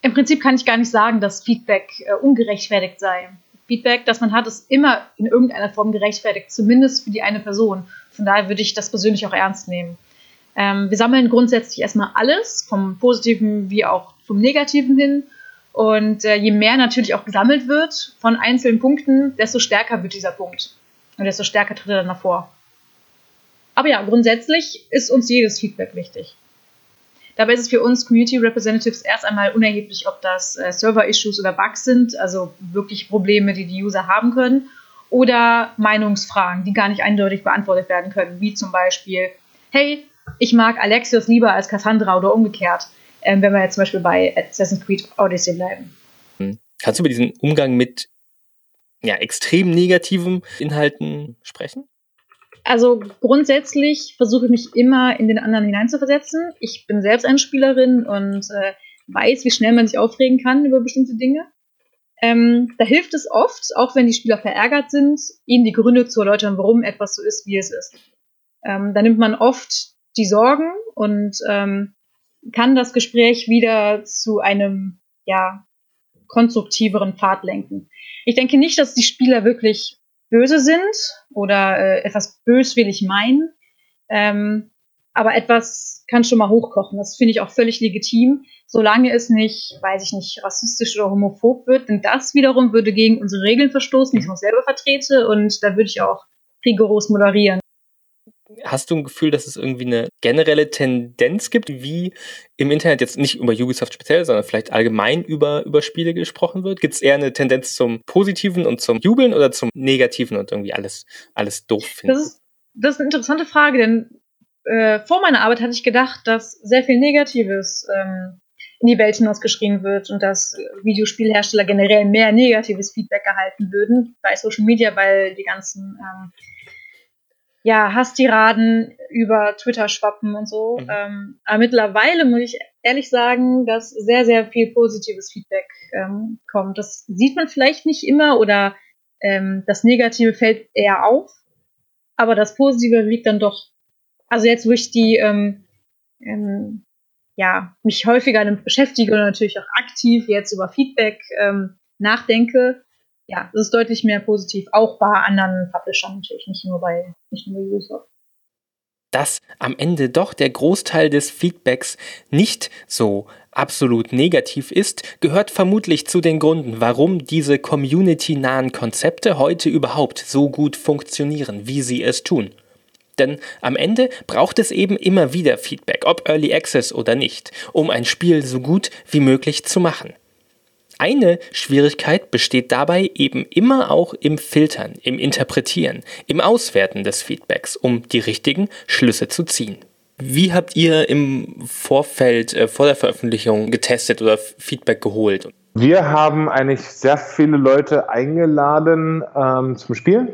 Im Prinzip kann ich gar nicht sagen, dass Feedback äh, ungerechtfertigt sei. Feedback, das man hat, ist immer in irgendeiner Form gerechtfertigt, zumindest für die eine Person. Von daher würde ich das persönlich auch ernst nehmen. Ähm, wir sammeln grundsätzlich erstmal alles, vom Positiven wie auch vom Negativen hin. Und äh, je mehr natürlich auch gesammelt wird von einzelnen Punkten, desto stärker wird dieser Punkt. Und desto stärker tritt er dann hervor. Aber ja, grundsätzlich ist uns jedes Feedback wichtig. Dabei ist es für uns Community Representatives erst einmal unerheblich, ob das äh, Server-Issues oder Bugs sind, also wirklich Probleme, die die User haben können, oder Meinungsfragen, die gar nicht eindeutig beantwortet werden können, wie zum Beispiel, hey, ich mag Alexios lieber als Cassandra oder umgekehrt, ähm, wenn wir jetzt zum Beispiel bei Assassin's Creed Odyssey bleiben. Hm. Kannst du über diesen Umgang mit ja, extrem negativen Inhalten sprechen? Also grundsätzlich versuche ich mich immer in den anderen hineinzuversetzen. Ich bin selbst eine Spielerin und äh, weiß, wie schnell man sich aufregen kann über bestimmte Dinge. Ähm, da hilft es oft, auch wenn die Spieler verärgert sind, ihnen die Gründe zu erläutern, warum etwas so ist, wie es ist. Ähm, da nimmt man oft die Sorgen und ähm, kann das Gespräch wieder zu einem ja konstruktiveren Pfad lenken. Ich denke nicht, dass die Spieler wirklich böse sind oder äh, etwas böswillig meinen. Ähm, aber etwas kann schon mal hochkochen. Das finde ich auch völlig legitim, solange es nicht, weiß ich nicht, rassistisch oder homophob wird. Denn das wiederum würde gegen unsere Regeln verstoßen, die ich noch selber vertrete. Und da würde ich auch rigoros moderieren. Hast du ein Gefühl, dass es irgendwie eine generelle Tendenz gibt, wie im Internet jetzt nicht über Ubisoft speziell, sondern vielleicht allgemein über, über Spiele gesprochen wird? Gibt es eher eine Tendenz zum Positiven und zum Jubeln oder zum Negativen und irgendwie alles, alles doof finden? Das ist, das ist eine interessante Frage, denn äh, vor meiner Arbeit hatte ich gedacht, dass sehr viel Negatives ähm, in die Welt hinausgeschrien wird und dass Videospielhersteller generell mehr negatives Feedback erhalten würden bei Social Media, weil die ganzen ähm, ja, Hasstiraden über Twitter schwappen und so. Mhm. Ähm, aber mittlerweile muss ich ehrlich sagen, dass sehr, sehr viel positives Feedback ähm, kommt. Das sieht man vielleicht nicht immer oder ähm, das Negative fällt eher auf, aber das Positive liegt dann doch. Also jetzt, wo ich die, ähm, ähm, ja, mich häufiger damit beschäftige und natürlich auch aktiv jetzt über Feedback ähm, nachdenke, ja, es ist deutlich mehr positiv, auch bei anderen Publishern natürlich, nicht nur bei, nicht nur bei Ubisoft dass am Ende doch der Großteil des Feedbacks nicht so absolut negativ ist, gehört vermutlich zu den Gründen, warum diese community-nahen Konzepte heute überhaupt so gut funktionieren, wie sie es tun. Denn am Ende braucht es eben immer wieder Feedback, ob Early Access oder nicht, um ein Spiel so gut wie möglich zu machen. Eine Schwierigkeit besteht dabei eben immer auch im Filtern, im Interpretieren, im Auswerten des Feedbacks, um die richtigen Schlüsse zu ziehen. Wie habt ihr im Vorfeld äh, vor der Veröffentlichung getestet oder Feedback geholt? Wir haben eigentlich sehr viele Leute eingeladen ähm, zum Spielen,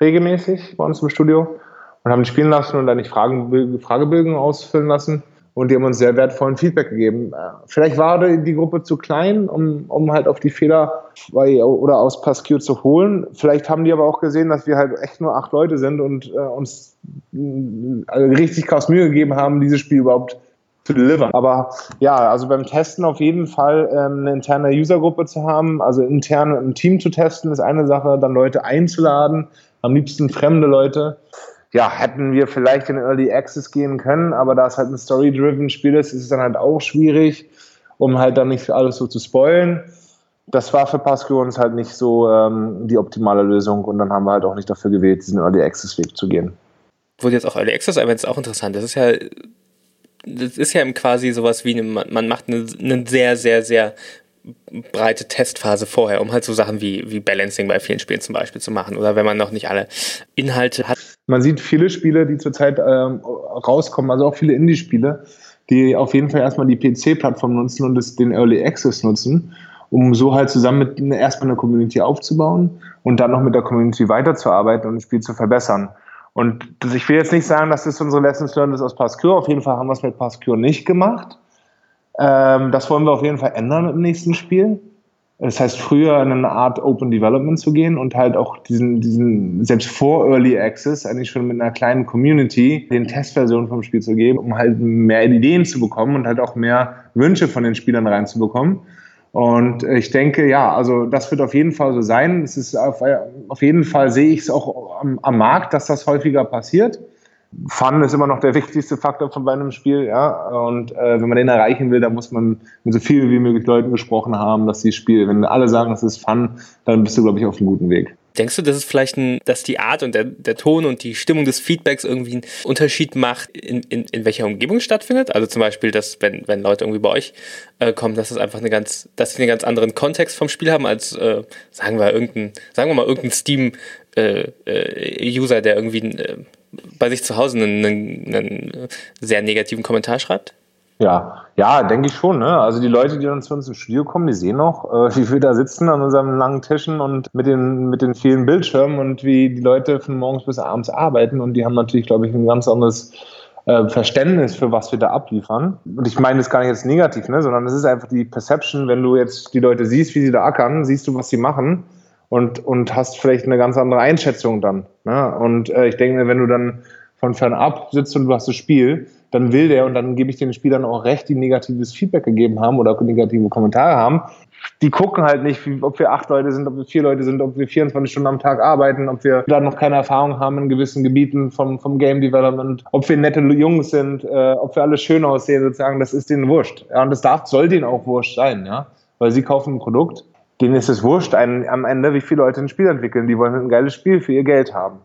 regelmäßig bei uns im Studio und haben spielen lassen und dann nicht Fragebögen ausfüllen lassen und die haben uns sehr wertvollen Feedback gegeben. Äh, vielleicht war die Gruppe zu klein, um, um halt auf die Fehler bei, oder aus Pasquier zu holen. Vielleicht haben die aber auch gesehen, dass wir halt echt nur acht Leute sind und äh, uns äh, richtig krass Mühe gegeben haben, dieses Spiel überhaupt zu delivern. Aber ja, also beim Testen auf jeden Fall ähm, eine interne Usergruppe zu haben, also intern ein Team zu testen, ist eine Sache, dann Leute einzuladen, am liebsten fremde Leute ja, hätten wir vielleicht in Early Access gehen können, aber da es halt ein Story-driven Spiel ist, ist es dann halt auch schwierig, um halt dann nicht alles so zu spoilen. Das war für Pascal uns halt nicht so ähm, die optimale Lösung und dann haben wir halt auch nicht dafür gewählt, diesen Early Access Weg zu gehen. Wurde jetzt auch Early Access, aber jetzt auch interessant. Das ist ja, das ist ja quasi sowas wie, eine, man macht eine, eine sehr, sehr, sehr breite Testphase vorher, um halt so Sachen wie, wie Balancing bei vielen Spielen zum Beispiel zu machen oder wenn man noch nicht alle Inhalte hat. Man sieht viele Spiele, die zurzeit ähm, rauskommen, also auch viele Indie-Spiele, die auf jeden Fall erstmal die PC-Plattform nutzen und das, den Early Access nutzen, um so halt zusammen mit erstmal eine Community aufzubauen und dann noch mit der Community weiterzuarbeiten und das Spiel zu verbessern. Und ich will jetzt nicht sagen, dass das unsere Lessons Learned ist aus Pascure. Auf jeden Fall haben wir es mit Pascure nicht gemacht. Ähm, das wollen wir auf jeden Fall ändern im nächsten Spiel. Das heißt, früher in eine Art Open Development zu gehen und halt auch diesen, diesen, selbst vor Early Access, eigentlich schon mit einer kleinen Community, den Testversionen vom Spiel zu geben, um halt mehr Ideen zu bekommen und halt auch mehr Wünsche von den Spielern reinzubekommen. Und ich denke, ja, also das wird auf jeden Fall so sein. Es ist auf, auf jeden Fall sehe ich es auch am, am Markt, dass das häufiger passiert. Fun ist immer noch der wichtigste Faktor von einem Spiel, ja. Und äh, wenn man den erreichen will, dann muss man mit so viel wie möglich Leuten gesprochen haben, dass sie spielen. Wenn alle sagen, das ist Fun, dann bist du, glaube ich, auf einem guten Weg. Denkst du, dass es vielleicht ein, dass die Art und der, der Ton und die Stimmung des Feedbacks irgendwie einen Unterschied macht, in, in, in welcher Umgebung stattfindet? Also zum Beispiel, dass wenn, wenn Leute irgendwie bei euch äh, kommen, dass es einfach eine ganz, dass sie einen ganz anderen Kontext vom Spiel haben als, äh, sagen wir, irgendein, sagen wir mal, irgendein Steam äh, äh User, der irgendwie äh, bei sich zu Hause einen, einen sehr negativen Kommentar schreibt? Ja, ja, denke ich schon. Ne? Also die Leute, die dann zu uns ins Studio kommen, die sehen noch, äh, wie wir da sitzen an unseren langen Tischen und mit den, mit den vielen Bildschirmen und wie die Leute von morgens bis abends arbeiten. Und die haben natürlich, glaube ich, ein ganz anderes äh, Verständnis für was wir da abliefern. Und ich meine das gar nicht jetzt negativ, ne? sondern es ist einfach die Perception, wenn du jetzt die Leute siehst, wie sie da ackern, siehst du, was sie machen und, und hast vielleicht eine ganz andere Einschätzung dann. Ne? Und äh, ich denke, wenn du dann von fernab sitzt und du hast das Spiel, dann will der, und dann gebe ich den Spielern auch recht, die negatives Feedback gegeben haben oder negative Kommentare haben. Die gucken halt nicht, ob wir acht Leute sind, ob wir vier Leute sind, ob wir 24 Stunden am Tag arbeiten, ob wir da noch keine Erfahrung haben in gewissen Gebieten vom, vom Game Development, ob wir nette Jungs sind, äh, ob wir alle schön aussehen, sozusagen, das ist denen wurscht. Ja, und das darf, soll denen auch wurscht sein, ja. Weil sie kaufen ein Produkt denen ist es wurscht ein, am Ende, wie viele Leute ein Spiel entwickeln. Die wollen ein geiles Spiel für ihr Geld haben.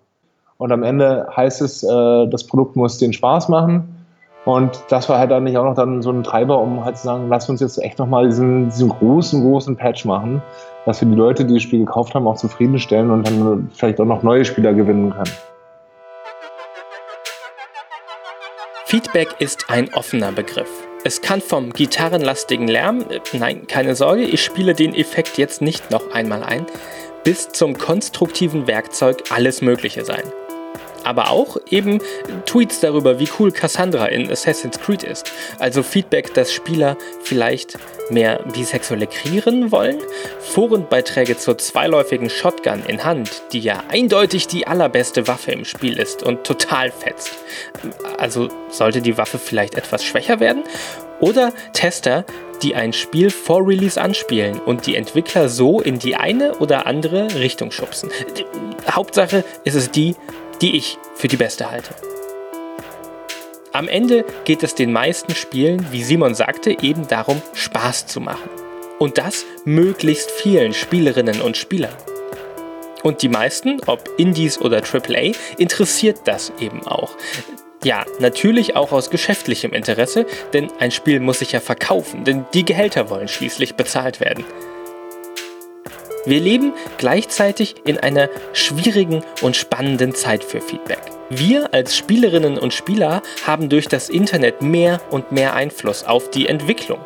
Und am Ende heißt es, äh, das Produkt muss den Spaß machen. Und das war halt nicht auch noch dann so ein Treiber, um halt zu sagen, lass uns jetzt echt nochmal diesen, diesen großen, großen Patch machen, dass wir die Leute, die das Spiel gekauft haben, auch zufriedenstellen und dann vielleicht auch noch neue Spieler gewinnen können. Feedback ist ein offener Begriff. Es kann vom gitarrenlastigen Lärm, äh, nein, keine Sorge, ich spiele den Effekt jetzt nicht noch einmal ein, bis zum konstruktiven Werkzeug alles Mögliche sein. Aber auch eben Tweets darüber, wie cool Cassandra in Assassin's Creed ist. Also Feedback, dass Spieler vielleicht mehr bisexuelle kriegen wollen. Forenbeiträge zur zweiläufigen Shotgun in Hand, die ja eindeutig die allerbeste Waffe im Spiel ist und total fetzt. Also sollte die Waffe vielleicht etwas schwächer werden? Oder Tester, die ein Spiel vor Release anspielen und die Entwickler so in die eine oder andere Richtung schubsen. Hauptsache ist es die, die ich für die beste halte. Am Ende geht es den meisten Spielen, wie Simon sagte, eben darum, Spaß zu machen. Und das möglichst vielen Spielerinnen und Spielern. Und die meisten, ob Indies oder AAA, interessiert das eben auch. Ja, natürlich auch aus geschäftlichem Interesse, denn ein Spiel muss sich ja verkaufen, denn die Gehälter wollen schließlich bezahlt werden. Wir leben gleichzeitig in einer schwierigen und spannenden Zeit für Feedback. Wir als Spielerinnen und Spieler haben durch das Internet mehr und mehr Einfluss auf die Entwicklung.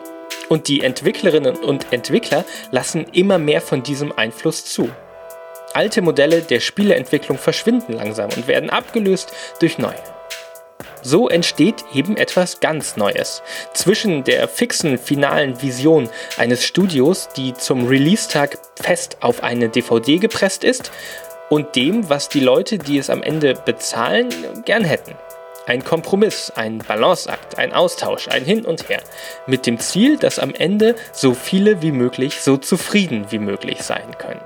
Und die Entwicklerinnen und Entwickler lassen immer mehr von diesem Einfluss zu. Alte Modelle der Spieleentwicklung verschwinden langsam und werden abgelöst durch neue. So entsteht eben etwas ganz Neues. Zwischen der fixen finalen Vision eines Studios, die zum Release-Tag fest auf eine DVD gepresst ist, und dem, was die Leute, die es am Ende bezahlen, gern hätten. Ein Kompromiss, ein Balanceakt, ein Austausch, ein Hin und Her. Mit dem Ziel, dass am Ende so viele wie möglich so zufrieden wie möglich sein können.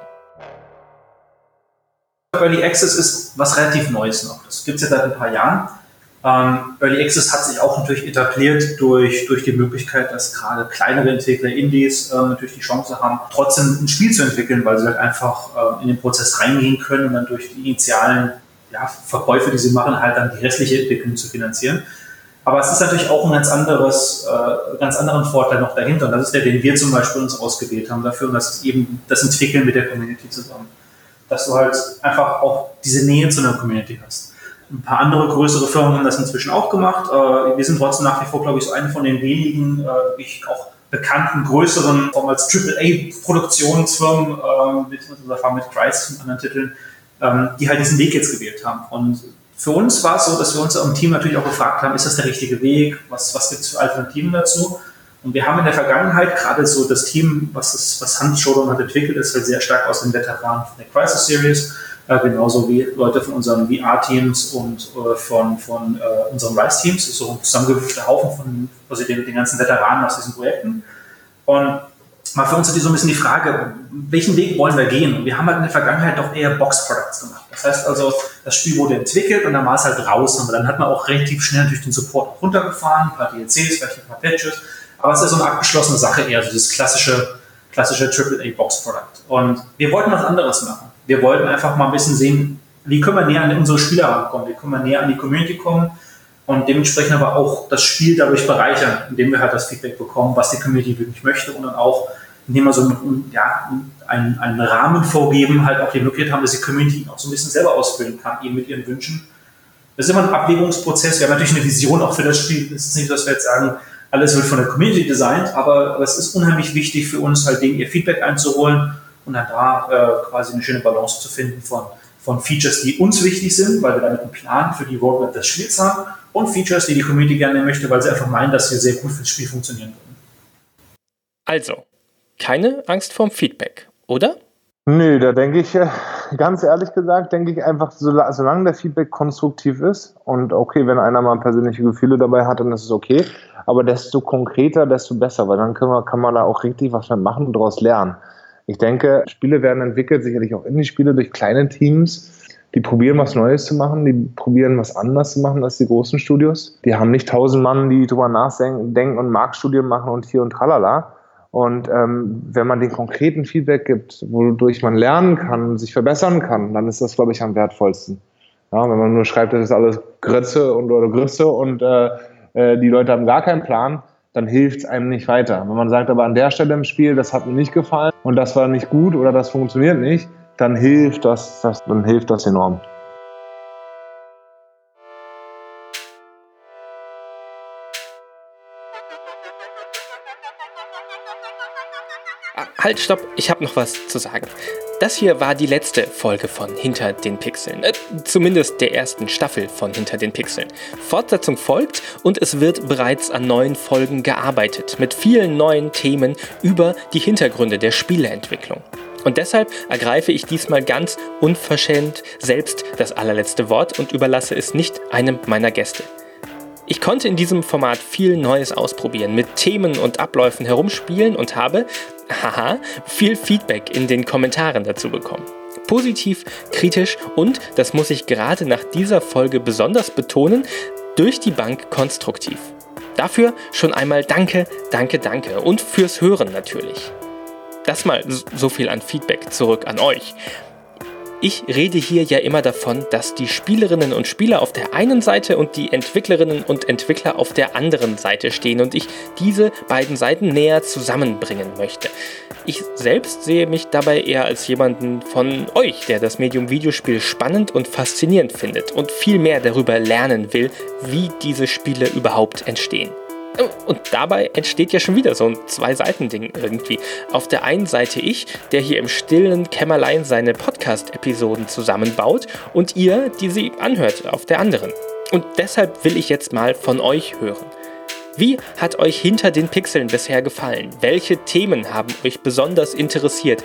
Early Access ist was relativ Neues noch. Das gibt es ja seit ein paar Jahren. Ähm, Early Access hat sich auch natürlich etabliert durch, durch die Möglichkeit, dass gerade kleinere Entwickler, Indies, äh, natürlich die Chance haben, trotzdem ein Spiel zu entwickeln, weil sie halt einfach äh, in den Prozess reingehen können und dann durch die initialen ja, Verkäufe, die sie machen, halt dann die restliche Entwicklung zu finanzieren. Aber es ist natürlich auch ein ganz anderes, äh, ganz anderen Vorteil noch dahinter. Und das ist der, den wir zum Beispiel uns ausgewählt haben dafür. Und das ist eben das Entwickeln mit der Community zusammen. Dass du halt einfach auch diese Nähe zu einer Community hast. Ein paar andere größere Firmen haben das inzwischen auch gemacht. Äh, wir sind trotzdem nach wie vor, glaube ich, so eine von den wenigen, äh, ich auch bekannten, größeren, als AAA-Produktionsfirmen, äh, mit unserer Erfahrung mit Christ und anderen Titeln, ähm, die halt diesen Weg jetzt gewählt haben. Und für uns war es so, dass wir uns im Team natürlich auch gefragt haben, ist das der richtige Weg? Was, was gibt es für Alternativen dazu? Und wir haben in der Vergangenheit gerade so das Team, was, das, was Hans Schodon hat entwickelt, ist halt sehr stark aus den Veteranen der Crisis Series äh, genauso wie Leute von unseren VR-Teams und äh, von, von äh, unseren RISE-Teams, so ein zusammengewürfelter Haufen von also den, den ganzen Veteranen aus diesen Projekten. Und mal für uns hat die so ein bisschen die Frage, welchen Weg wollen wir gehen? Und wir haben halt in der Vergangenheit doch eher Box-Products gemacht. Das heißt also, das Spiel wurde entwickelt und dann war es halt draußen. Aber dann hat man auch relativ schnell durch den Support runtergefahren, ein paar DLCs, vielleicht ein paar Patches. Aber es ist so eine abgeschlossene Sache eher, so das klassische, klassische AAA-Box-Product. Und wir wollten was anderes machen wir wollten einfach mal ein bisschen sehen, wie können wir näher an unsere Spieler rankommen, wie können wir näher an die Community kommen und dementsprechend aber auch das Spiel dadurch bereichern, indem wir halt das Feedback bekommen, was die Community wirklich möchte und dann auch, indem wir so einen, ja, einen, einen Rahmen vorgeben, halt auch die Möglichkeit haben, dass die Community auch so ein bisschen selber ausfüllen kann, eben mit ihren Wünschen. Das ist immer ein Abwägungsprozess. Wir haben natürlich eine Vision auch für das Spiel. Es ist nicht, dass wir jetzt sagen, alles wird von der Community designt, aber, es ist unheimlich wichtig für uns, halt denen ihr Feedback einzuholen und dann da äh, quasi eine schöne Balance zu finden von, von Features, die uns wichtig sind, weil wir damit einen Plan für die Roadmap des Spiels haben und Features, die die Community gerne möchte, weil sie einfach meinen, dass sie sehr gut fürs Spiel funktionieren würden. Also, keine Angst vorm Feedback, oder? Nö, da denke ich, äh, ganz ehrlich gesagt, denke ich einfach, solange der Feedback konstruktiv ist und okay, wenn einer mal persönliche Gefühle dabei hat, dann ist es okay. Aber desto konkreter, desto besser, weil dann wir, kann man da auch richtig was machen und daraus lernen. Ich denke, Spiele werden entwickelt, sicherlich auch Indie-Spiele durch kleine Teams, die probieren was Neues zu machen, die probieren was anders zu machen als die großen Studios. Die haben nicht tausend Mann, die drüber nachdenken und Marktstudien machen und hier und tralala. Und ähm, wenn man den konkreten Feedback gibt, wodurch man lernen kann, sich verbessern kann, dann ist das, glaube ich, am wertvollsten. Ja, wenn man nur schreibt, das ist alles Grütze und oder Grütze und äh, äh, die Leute haben gar keinen Plan, dann hilft es einem nicht weiter. Wenn man sagt, aber an der Stelle im Spiel, das hat mir nicht gefallen und das war nicht gut oder das funktioniert nicht, dann hilft das, das dann hilft das enorm. Halt, stopp, ich habe noch was zu sagen. Das hier war die letzte Folge von Hinter den Pixeln. Äh, zumindest der ersten Staffel von Hinter den Pixeln. Fortsetzung folgt und es wird bereits an neuen Folgen gearbeitet. Mit vielen neuen Themen über die Hintergründe der Spieleentwicklung. Und deshalb ergreife ich diesmal ganz unverschämt selbst das allerletzte Wort und überlasse es nicht einem meiner Gäste. Ich konnte in diesem Format viel Neues ausprobieren, mit Themen und Abläufen herumspielen und habe, haha, viel Feedback in den Kommentaren dazu bekommen. Positiv, kritisch und, das muss ich gerade nach dieser Folge besonders betonen, durch die Bank konstruktiv. Dafür schon einmal danke, danke, danke und fürs Hören natürlich. Das mal so viel an Feedback zurück an euch. Ich rede hier ja immer davon, dass die Spielerinnen und Spieler auf der einen Seite und die Entwicklerinnen und Entwickler auf der anderen Seite stehen und ich diese beiden Seiten näher zusammenbringen möchte. Ich selbst sehe mich dabei eher als jemanden von euch, der das Medium Videospiel spannend und faszinierend findet und viel mehr darüber lernen will, wie diese Spiele überhaupt entstehen. Und dabei entsteht ja schon wieder so ein Zwei-Seiten-Ding irgendwie. Auf der einen Seite ich, der hier im stillen Kämmerlein seine Podcast-Episoden zusammenbaut und ihr, die sie anhört, auf der anderen. Und deshalb will ich jetzt mal von euch hören. Wie hat euch hinter den Pixeln bisher gefallen? Welche Themen haben euch besonders interessiert?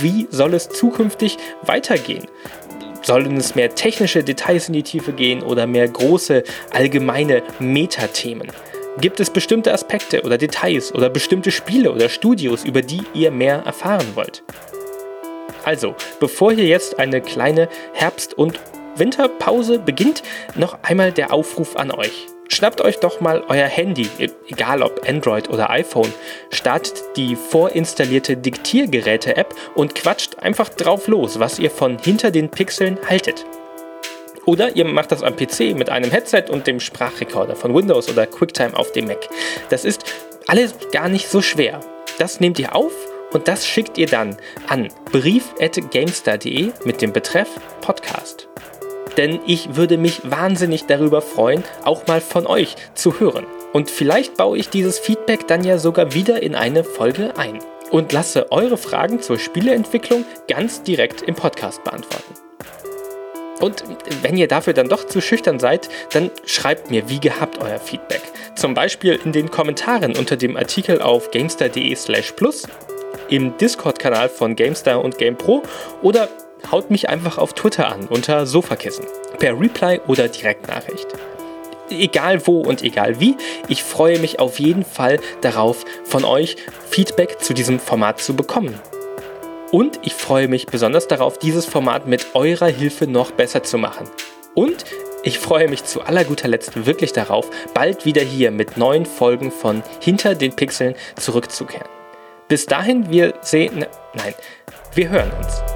Wie soll es zukünftig weitergehen? Sollen es mehr technische Details in die Tiefe gehen oder mehr große, allgemeine Metathemen? Gibt es bestimmte Aspekte oder Details oder bestimmte Spiele oder Studios, über die ihr mehr erfahren wollt? Also, bevor hier jetzt eine kleine Herbst- und Winterpause beginnt, noch einmal der Aufruf an euch. Schnappt euch doch mal euer Handy, e-, egal ob Android oder iPhone, startet die vorinstallierte Diktiergeräte-App und quatscht einfach drauf los, was ihr von hinter den Pixeln haltet. Oder ihr macht das am PC mit einem Headset und dem Sprachrekorder von Windows oder QuickTime auf dem Mac. Das ist alles gar nicht so schwer. Das nehmt ihr auf und das schickt ihr dann an brief.gamestar.de mit dem Betreff Podcast. Denn ich würde mich wahnsinnig darüber freuen, auch mal von euch zu hören. Und vielleicht baue ich dieses Feedback dann ja sogar wieder in eine Folge ein und lasse eure Fragen zur Spieleentwicklung ganz direkt im Podcast beantworten. Und wenn ihr dafür dann doch zu schüchtern seid, dann schreibt mir wie gehabt euer Feedback. Zum Beispiel in den Kommentaren unter dem Artikel auf gamestar.de slash plus, im Discord-Kanal von GameStar und GamePro oder haut mich einfach auf Twitter an unter Sofakissen, per Reply oder Direktnachricht. Egal wo und egal wie, ich freue mich auf jeden Fall darauf, von euch Feedback zu diesem Format zu bekommen. Und ich freue mich besonders darauf, dieses Format mit eurer Hilfe noch besser zu machen. Und ich freue mich zu aller guter Letzt wirklich darauf, bald wieder hier mit neuen Folgen von Hinter den Pixeln zurückzukehren. Bis dahin, wir sehen. Nein, wir hören uns.